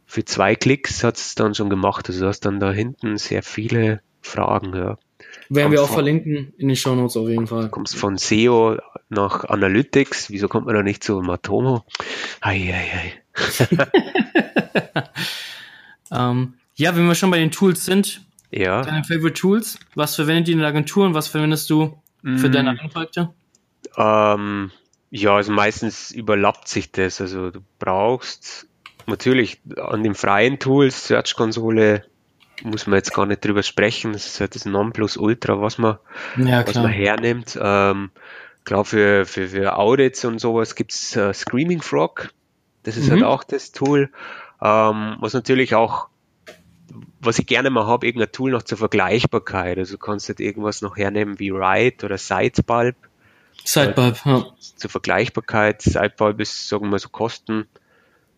für zwei Klicks hat es dann schon gemacht. Also du hast dann da hinten sehr viele Fragen, ja. Werden wir auch von, verlinken in den Show Notes auf jeden Fall. Du kommst von SEO nach Analytics. Wieso kommt man da nicht zu Matomo? Ei, ei, ei. ähm, ja, wenn wir schon bei den Tools sind. Ja. Deine Favorite Tools. Was verwendet ihr in der Agentur und was verwendest du für mm. deine Projekte? Ähm, ja, also meistens überlappt sich das. Also du brauchst natürlich an den freien Tools, Search-Konsole, muss man jetzt gar nicht drüber sprechen. Das ist halt das Nonplusultra, was man, ja, was man hernimmt. Ähm, klar, für, für, für Audits und sowas gibt's äh, Screaming Frog. Das ist halt mhm. halt auch das Tool. Ähm, was natürlich auch, was ich gerne mal habe, irgendein Tool noch zur Vergleichbarkeit. Also du kannst halt irgendwas noch hernehmen wie Write oder Sidebulb. Sidebulb, ja. Zur Vergleichbarkeit. Sidebulb ist, sagen wir mal so, Kosten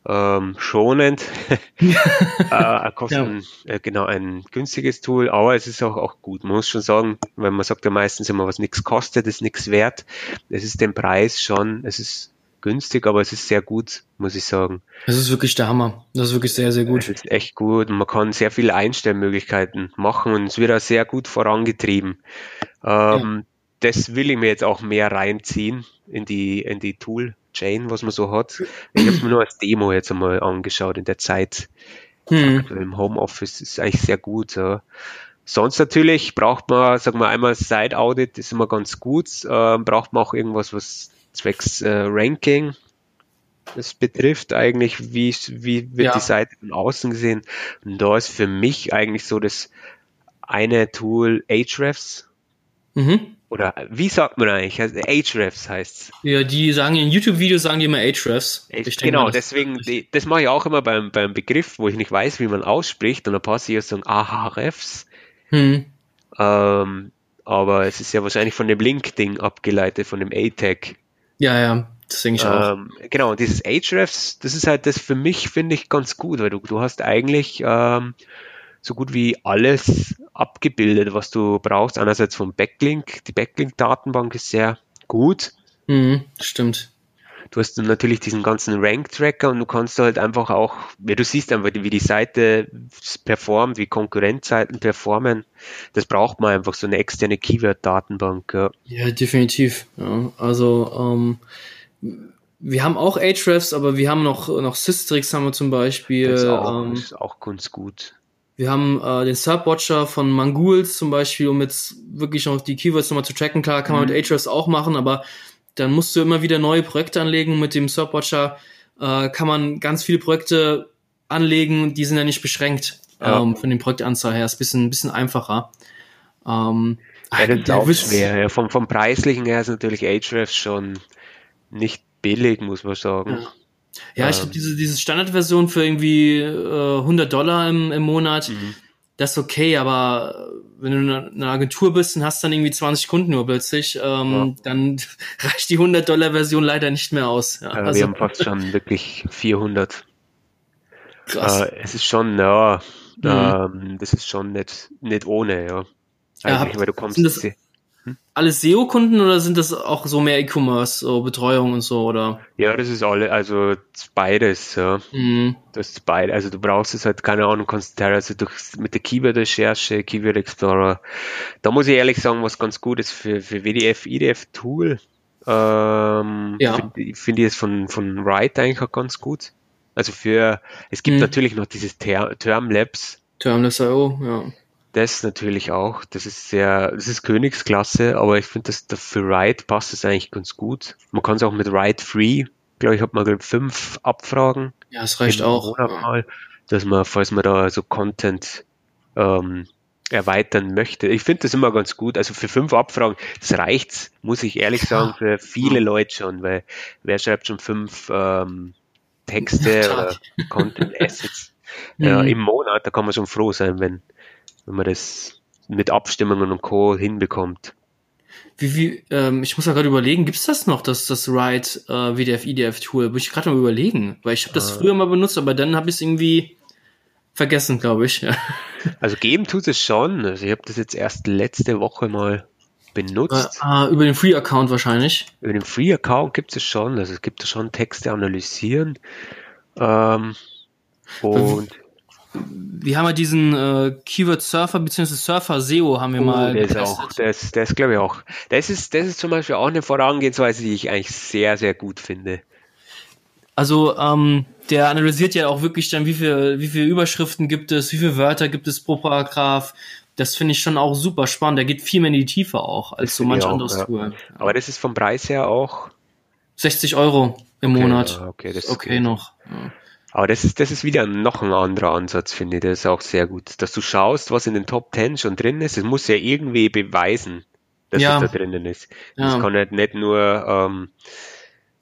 ähm, schonend, äh, kosten ja. äh, genau ein günstiges Tool, aber es ist auch, auch gut. Man muss schon sagen, weil man sagt ja meistens immer, was nichts kostet, ist nichts wert. Es ist den Preis schon, es ist günstig, aber es ist sehr gut, muss ich sagen. Es ist wirklich der Hammer. Das ist wirklich sehr, sehr gut. Es ist echt gut. Man kann sehr viele Einstellmöglichkeiten machen und es wird auch sehr gut vorangetrieben. Ähm, ja. Das will ich mir jetzt auch mehr reinziehen in die, in die Tool Chain, was man so hat. Ich habe es mir nur als Demo jetzt einmal angeschaut in der Zeit. Hm. Im Homeoffice ist eigentlich sehr gut. Ja. Sonst natürlich braucht man, sagen wir einmal Side Audit, ist immer ganz gut. Äh, braucht man auch irgendwas, was zwecks äh, Ranking das betrifft eigentlich, wie, wie wird ja. die Seite von außen gesehen. Und da ist für mich eigentlich so das eine Tool Ahrefs. Mhm. Oder wie sagt man eigentlich? Also Ahrefs heißt's. Ja, die sagen in YouTube-Videos sagen die immer Ahrefs. Genau, mal, deswegen, die, das mache ich auch immer beim, beim Begriff, wo ich nicht weiß, wie man ausspricht. Und ein paar sie sagen Ahrefs. Hm. Ähm, aber es ist ja wahrscheinlich von dem Link-Ding abgeleitet, von dem A-Tag. Ja, ja, das denke ich auch. Ähm, genau, und dieses Ahrefs, das ist halt das für mich, finde ich, ganz gut, weil du, du hast eigentlich ähm, so gut wie alles abgebildet, was du brauchst. Einerseits vom Backlink. Die Backlink-Datenbank ist sehr gut. Mhm, stimmt. Du hast natürlich diesen ganzen Rank-Tracker und du kannst halt einfach auch, wie du siehst einfach, wie die Seite performt, wie Konkurrenzseiten performen. Das braucht man einfach, so eine externe Keyword-Datenbank. Ja. ja, definitiv. Ja, also ähm, wir haben auch Ahrefs, aber wir haben noch, noch Systrix haben wir zum Beispiel. Das ist auch, ähm, ist auch ganz gut. Wir haben äh, den Subwatcher von Mangools zum Beispiel, um jetzt wirklich noch die Keywords nochmal zu tracken. Klar, kann man Mhm. mit Ahrefs auch machen, aber dann musst du immer wieder neue Projekte anlegen. Mit dem Subwatcher äh, kann man ganz viele Projekte anlegen die sind ja nicht beschränkt Ja. ähm, von den Projektanzahl her. Ist ein bisschen, ein bisschen einfacher. Ähm, Ja, das ist auch schwer. Ja, vom, vom Preislichen her ist natürlich Ahrefs schon nicht billig, muss man sagen. Ja, ich Ähm. glaube, diese, diese Standardversion für irgendwie äh, 100 Dollar im, im Monat, Mhm. das ist okay, aber wenn du eine, eine Agentur bist und hast dann irgendwie 20 Kunden nur plötzlich, ähm, dann reicht die 100 Dollar Version leider nicht mehr aus. Ja, Äh, also wir haben fast schon wirklich 400. krass. Äh, es ist schon, ja, Mhm. ähm, das ist schon nicht, nicht ohne, ja. Ja, Eigentlich, weil du kommst, sind das- Alles SEO-Kunden oder sind das auch so mehr E-Commerce, so Betreuung und so, oder? ja, das ist alle, also beides, ja. Mhm. Das ist beide, also du brauchst es halt, keine Ahnung, kannst teilweise durch, mit der Keyword-Recherche, Keyword Explorer, da muss ich ehrlich sagen, was ganz gut ist für, für WDF, IDF Tool, ähm, Ja. finde find ich es von, von Write eigentlich auch ganz gut. Also für, es gibt Mhm. natürlich noch dieses Ter Term Labs, Termless.io, ja. Das natürlich auch, das ist sehr, das ist Königsklasse, aber ich finde, dass da für Write passt es eigentlich ganz gut. Man kann es auch mit Write Free, glaube ich, hat man fünf Abfragen Ja, es reicht auch. Mal, dass man, falls man da so Content ähm, erweitern möchte. Ich finde das immer ganz gut. Also für fünf Abfragen, das reicht, muss ich ehrlich sagen, für viele Leute schon, weil wer schreibt schon fünf ähm, Texte oder Content Assets ja, Mhm. im Monat, da kann man schon froh sein, wenn, wenn man das mit Abstimmungen und Co. hinbekommt. Wie, wie, ähm, ich muss ja gerade überlegen, gibt's das noch, das, das Write äh, WDF, IDF Tool? Muss ich gerade mal überlegen, weil ich habe das Äh. früher mal benutzt, aber dann habe ich es irgendwie vergessen, glaube ich. Also geben tut es schon. Also ich habe das jetzt erst letzte Woche mal benutzt. Äh, über den Free-Account wahrscheinlich. Über den Free-Account gibt es schon, also es gibt schon Texte analysieren. Ähm, und Wir haben ja diesen äh, Keyword Surfer bzw. Surfer SEO haben wir mal oh, der ist auch, der ist, der ist glaube ich auch. Das ist, das ist zum Beispiel auch eine Vorangehensweise, die ich eigentlich sehr, sehr gut finde. Also ähm, der analysiert ja auch wirklich dann, wie viel, wie viele Überschriften gibt es, wie viele Wörter gibt es pro Paragraph. Das finde ich schon auch super spannend. Der geht viel mehr in die Tiefe auch als Das so manch auch, anderes ja. Tool. Aber das ist vom Preis her auch 60 Euro im Okay, Monat. okay, das ist okay noch. Ja. Aber das ist, das ist wieder noch ein anderer Ansatz, finde ich. Das ist auch sehr gut. Dass du schaust, was in den Top 10 schon drin ist. Es muss ja irgendwie beweisen, dass Ja. es da drinnen ist. Ja. Das kann halt nicht nur, ähm,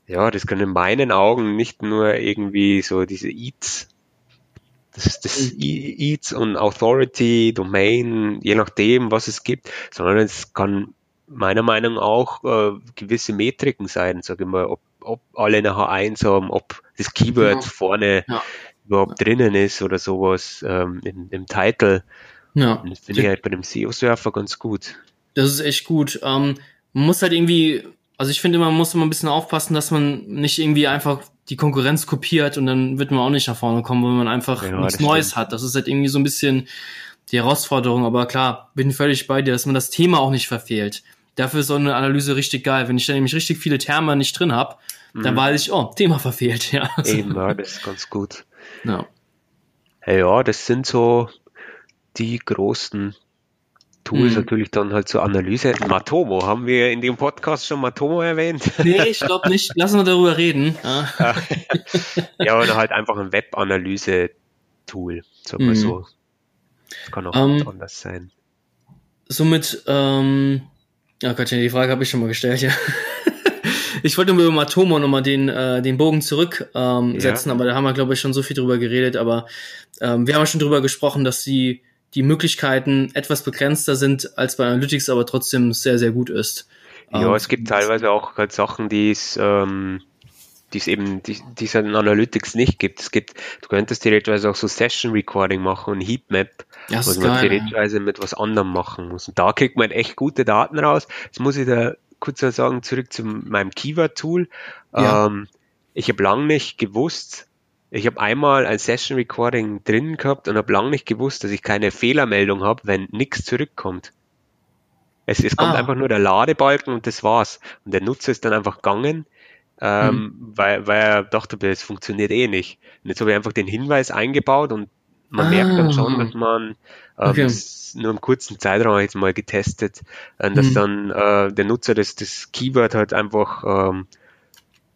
ja, das kann in meinen Augen nicht nur irgendwie so diese Eats, das ist das Mhm. E- Eats und Authority, Domain, je nachdem, was es gibt, sondern es kann meiner Meinung nach auch äh, gewisse Metriken sein, sage ich mal, ob, ob alle eine H1 haben, ob das Keyword Ja. vorne Ja. überhaupt drinnen ist oder sowas ähm, im, im Title. ja. Und das finde ich halt bei dem SEO-Surfer ganz gut. Das ist echt gut. Ähm, man muss halt irgendwie, also ich finde, man muss immer ein bisschen aufpassen, dass man nicht irgendwie einfach die Konkurrenz kopiert und dann wird man auch nicht nach vorne kommen, wenn man einfach Ja, nichts Neues stimmt. hat. Das ist halt irgendwie so ein bisschen die Herausforderung. Aber klar, bin völlig bei dir, dass man das Thema auch nicht verfehlt. Dafür ist so eine Analyse richtig geil. Wenn ich da nämlich richtig viele Terme nicht drin habe, dann weiß ich, oh, Thema verfehlt, ja. Mhm. Eben, ja, das ist ganz gut. ja. Ja, das sind so die großen Tools, Mhm. natürlich dann halt zur Analyse. Matomo, haben wir in dem Podcast schon Matomo erwähnt? Nee, ich glaube nicht. Lass uns darüber reden. Ja. ja, oder halt einfach ein Web-Analyse-Tool, sag mal Mhm. so. Das kann auch Ähm, ganz anders sein. somit, ähm, ja Gott, die Frage habe ich schon mal gestellt, ja. Ich wollte über Matomo nochmal den, äh, den Bogen zurück ähm, Ja. setzen, aber da haben wir, glaube ich, schon so viel drüber geredet. Aber ähm, wir haben ja schon drüber gesprochen, dass die, die Möglichkeiten etwas begrenzter sind als bei Analytics, aber trotzdem sehr, sehr gut ist. Ja, Ähm, es gibt teilweise auch halt Sachen, die es, ähm, die es eben, die, es in Analytics nicht gibt. Es gibt, du könntest theoretisch auch so Session Recording machen und Heatmap, Ja, was man theoretisch mit was anderem machen muss. Und da kriegt man echt gute Daten raus. Jetzt muss ich da kurz mal sagen, zurück zu meinem Keyword-Tool. Ja. Ähm, ich habe lang nicht gewusst, ich habe einmal ein Session Recording drin gehabt und habe lang nicht gewusst, dass ich keine Fehlermeldung habe, wenn nichts zurückkommt. Es, es kommt Ah. einfach nur der Ladebalken und das war's. Und der Nutzer ist dann einfach gegangen, ähm, Mhm. weil, weil er dachte, das funktioniert eh nicht. Und jetzt habe ich einfach den Hinweis eingebaut und man merkt dann schon, Ah. dass man ähm, Okay. nur im kurzen Zeitraum jetzt mal getestet, äh, dass Mhm. dann äh, der Nutzer das, das Keyword halt einfach, ähm,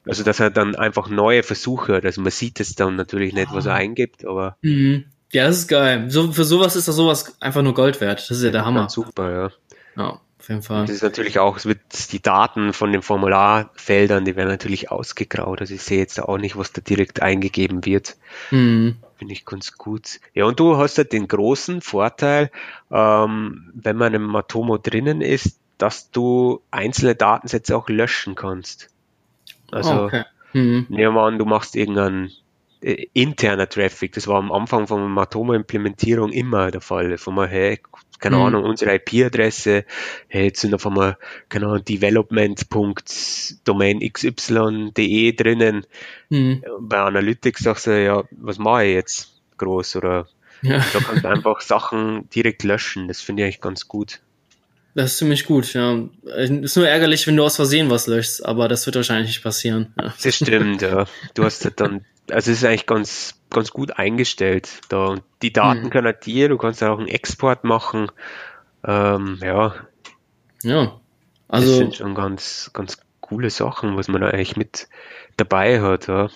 also dass er dann einfach neue Versuche hat. Also man sieht es dann natürlich nicht, was er Ah. eingibt, aber Mhm. Ja, das ist geil. So, für sowas ist das sowas einfach nur Gold wert. Das ist ja der Hammer. super, ja. Ja, auf jeden Fall. Das ist natürlich auch, es wird die Daten von den Formularfeldern, die werden natürlich ausgegraut. Also ich sehe jetzt auch nicht, was da direkt eingegeben wird. Mhm. Finde ich ganz gut. Ja, und du hast halt den großen Vorteil, ähm, wenn man im Matomo drinnen ist, dass du einzelne Datensätze auch löschen kannst. Also okay. Mhm. nehmen wir an, du machst irgendeinen äh, interner Traffic. Das war am Anfang von Matomo-Implementierung immer der Fall. Von mal, hey, keine Mhm. Ahnung, unsere IP-Adresse, hey, jetzt sind auf einmal, keine Ahnung, development.domain xy.de drinnen. Mhm. Bei Analytics sagst du, ja, was mache ich jetzt groß? Oder Ja, da kannst du einfach Sachen direkt löschen. Das finde ich eigentlich ganz gut. das ist ziemlich gut, ja. Ist nur ärgerlich, wenn du aus Versehen was löschst, aber das wird wahrscheinlich nicht passieren. Ja. Das stimmt, ja. Du hast halt dann, also es ist eigentlich ganz, ganz gut eingestellt da. Und die Daten Mhm. können dir, du kannst auch einen Export machen. Ähm, ja, ja. das Also, sind schon ganz, ganz coole Sachen, was man da eigentlich mit dabei hat, ja.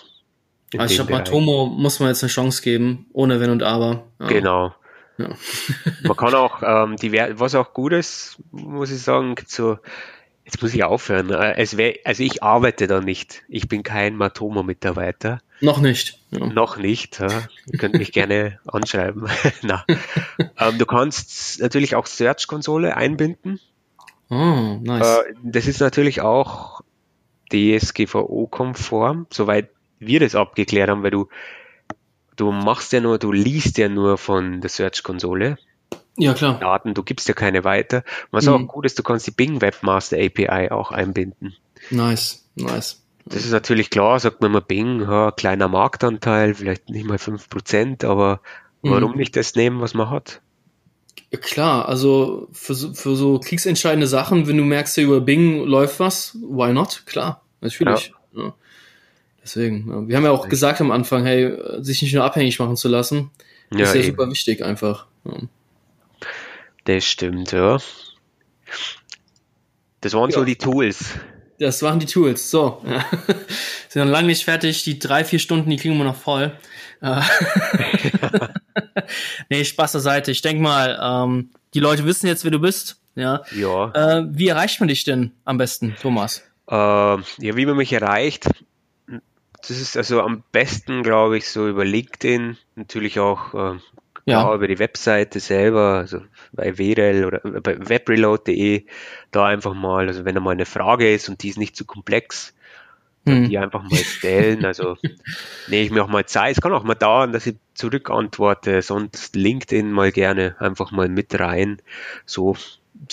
Also ich glaube. Matomo muss man jetzt eine Chance geben, ohne Wenn und Aber. Ja. Genau. Ja. Man kann auch, ähm, die, was auch gut ist, muss ich sagen, so, jetzt muss ich aufhören. Äh, wär, also ich arbeite da nicht. Ich bin kein Matomo-Mitarbeiter. Noch nicht. Ja. Noch nicht. Ja. Ihr könnt mich gerne anschreiben. Na. Ähm, du kannst natürlich auch Search-Konsole einbinden. Oh, nice. Äh, das ist natürlich auch DSGVO-konform, soweit wir das abgeklärt haben, weil du, du machst ja nur, du liest ja nur von der Search-Konsole ja, klar. Daten, du gibst ja keine weiter. Was Mhm. auch gut ist, du kannst die Bing Webmaster API auch einbinden. Nice, nice. Das ist natürlich klar, sagt man immer Bing, ja, kleiner Marktanteil, vielleicht nicht mal 5%, aber warum Mhm. nicht das nehmen, was man hat? Klar, also für so, für so kriegsentscheidende Sachen, wenn du merkst, ja, über Bing läuft was, why not? Klar, natürlich. Ja. Deswegen, ja. wir haben ja auch gesagt am Anfang, hey, sich nicht nur abhängig machen zu lassen, ist ja super wichtig einfach. Das stimmt, ja. Das waren so die Tools. Das waren die Tools. So. Sind noch lange nicht fertig. Die drei, vier Stunden, die kriegen wir noch voll. Äh, nee, Spaß beiseite. Ich denke mal, ähm, die Leute wissen jetzt, wer du bist. Ja. Ja. Äh, wie erreicht man dich denn am besten, Thomas? Äh, ja, wie man mich erreicht, das ist also am besten, glaube ich, so über LinkedIn, natürlich auch äh, Ja. ja. über die Webseite selber, also bei WREL oder bei webreload.de, da einfach mal, also wenn da mal eine Frage ist und die ist nicht zu komplex, dann Hm. die einfach mal stellen. Also nehme ich mir auch mal Zeit. Es kann auch mal dauern, dass ich zurückantworte, sonst LinkedIn mal gerne einfach mal mit rein. So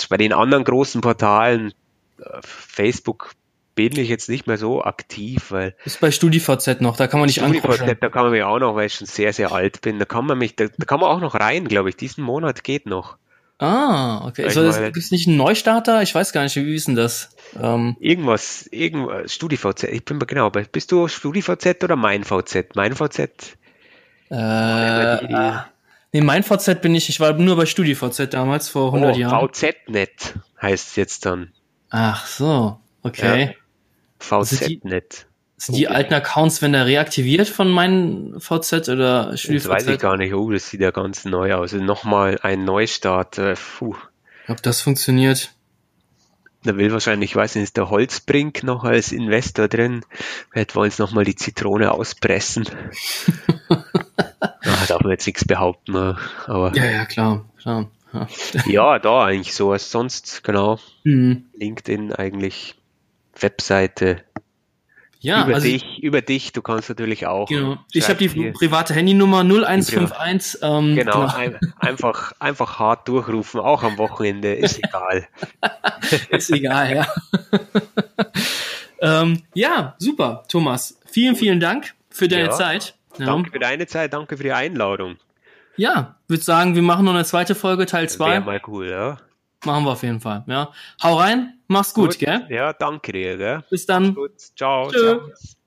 bei den anderen großen Portalen, äh, Facebook bin ich jetzt nicht mehr so aktiv, weil Ist bei StudiVZ noch, da kann man nicht angucken. StudiVZ, da kann man mich auch noch, weil ich schon sehr, sehr alt bin, da kann man mich, da, da kann man auch noch rein, glaube ich. Diesen Monat geht noch. Ah, okay. Ich So, meine- Gibt es nicht einen Neustarter? Ich weiß gar nicht, wie ist denn das? Ähm, Irgendwas, irgendwas, StudiVZ, ich bin mir genau, bist du StudiVZ oder mein VZ? Mein VZ? äh, die- nee, mein VZ bin ich, ich war nur bei StudiVZ damals, vor 100 Oh, Jahren. VZ-Net heißt es jetzt dann. Ach so, okay. die- VZ-Net. Sind die alten Accounts, wenn der reaktiviert von meinem VZ oder Das weiß ich StudiVZ? gar nicht. Oh, das sieht ja ganz neu aus. Also Nochmal ein Neustart. äh, Puh. Ob das funktioniert? Da will wahrscheinlich, ich weiß nicht, ist der Holzbrink noch als Investor drin. Vielleicht wollen sie nochmal die Zitrone auspressen. ja, darf man jetzt nichts behaupten. ne? Aber Ja, ja, klar, klar. Ja. ja, da eigentlich so. Also sonst, genau, Hm. LinkedIn eigentlich, Webseite. Ja, über also dich, über dich, du kannst natürlich auch. genau. Ich habe die private Handynummer 0151. Ähm, Genau, ein, einfach, einfach hart durchrufen, auch am Wochenende, ist egal. Ist egal, ja. ähm, ja, super, Thomas. Vielen, vielen Dank für deine Ja. Zeit. Ja, Danke für deine Zeit, danke für die Einladung. ja würde sagen, wir machen noch eine zweite Folge, Teil 2. Wäre mal cool, ja. Machen wir auf jeden Fall. Ja. Hau rein, mach's gut, gell? Ja, danke dir, gell? Bis dann. Gut, ciao. Tschö. Servus.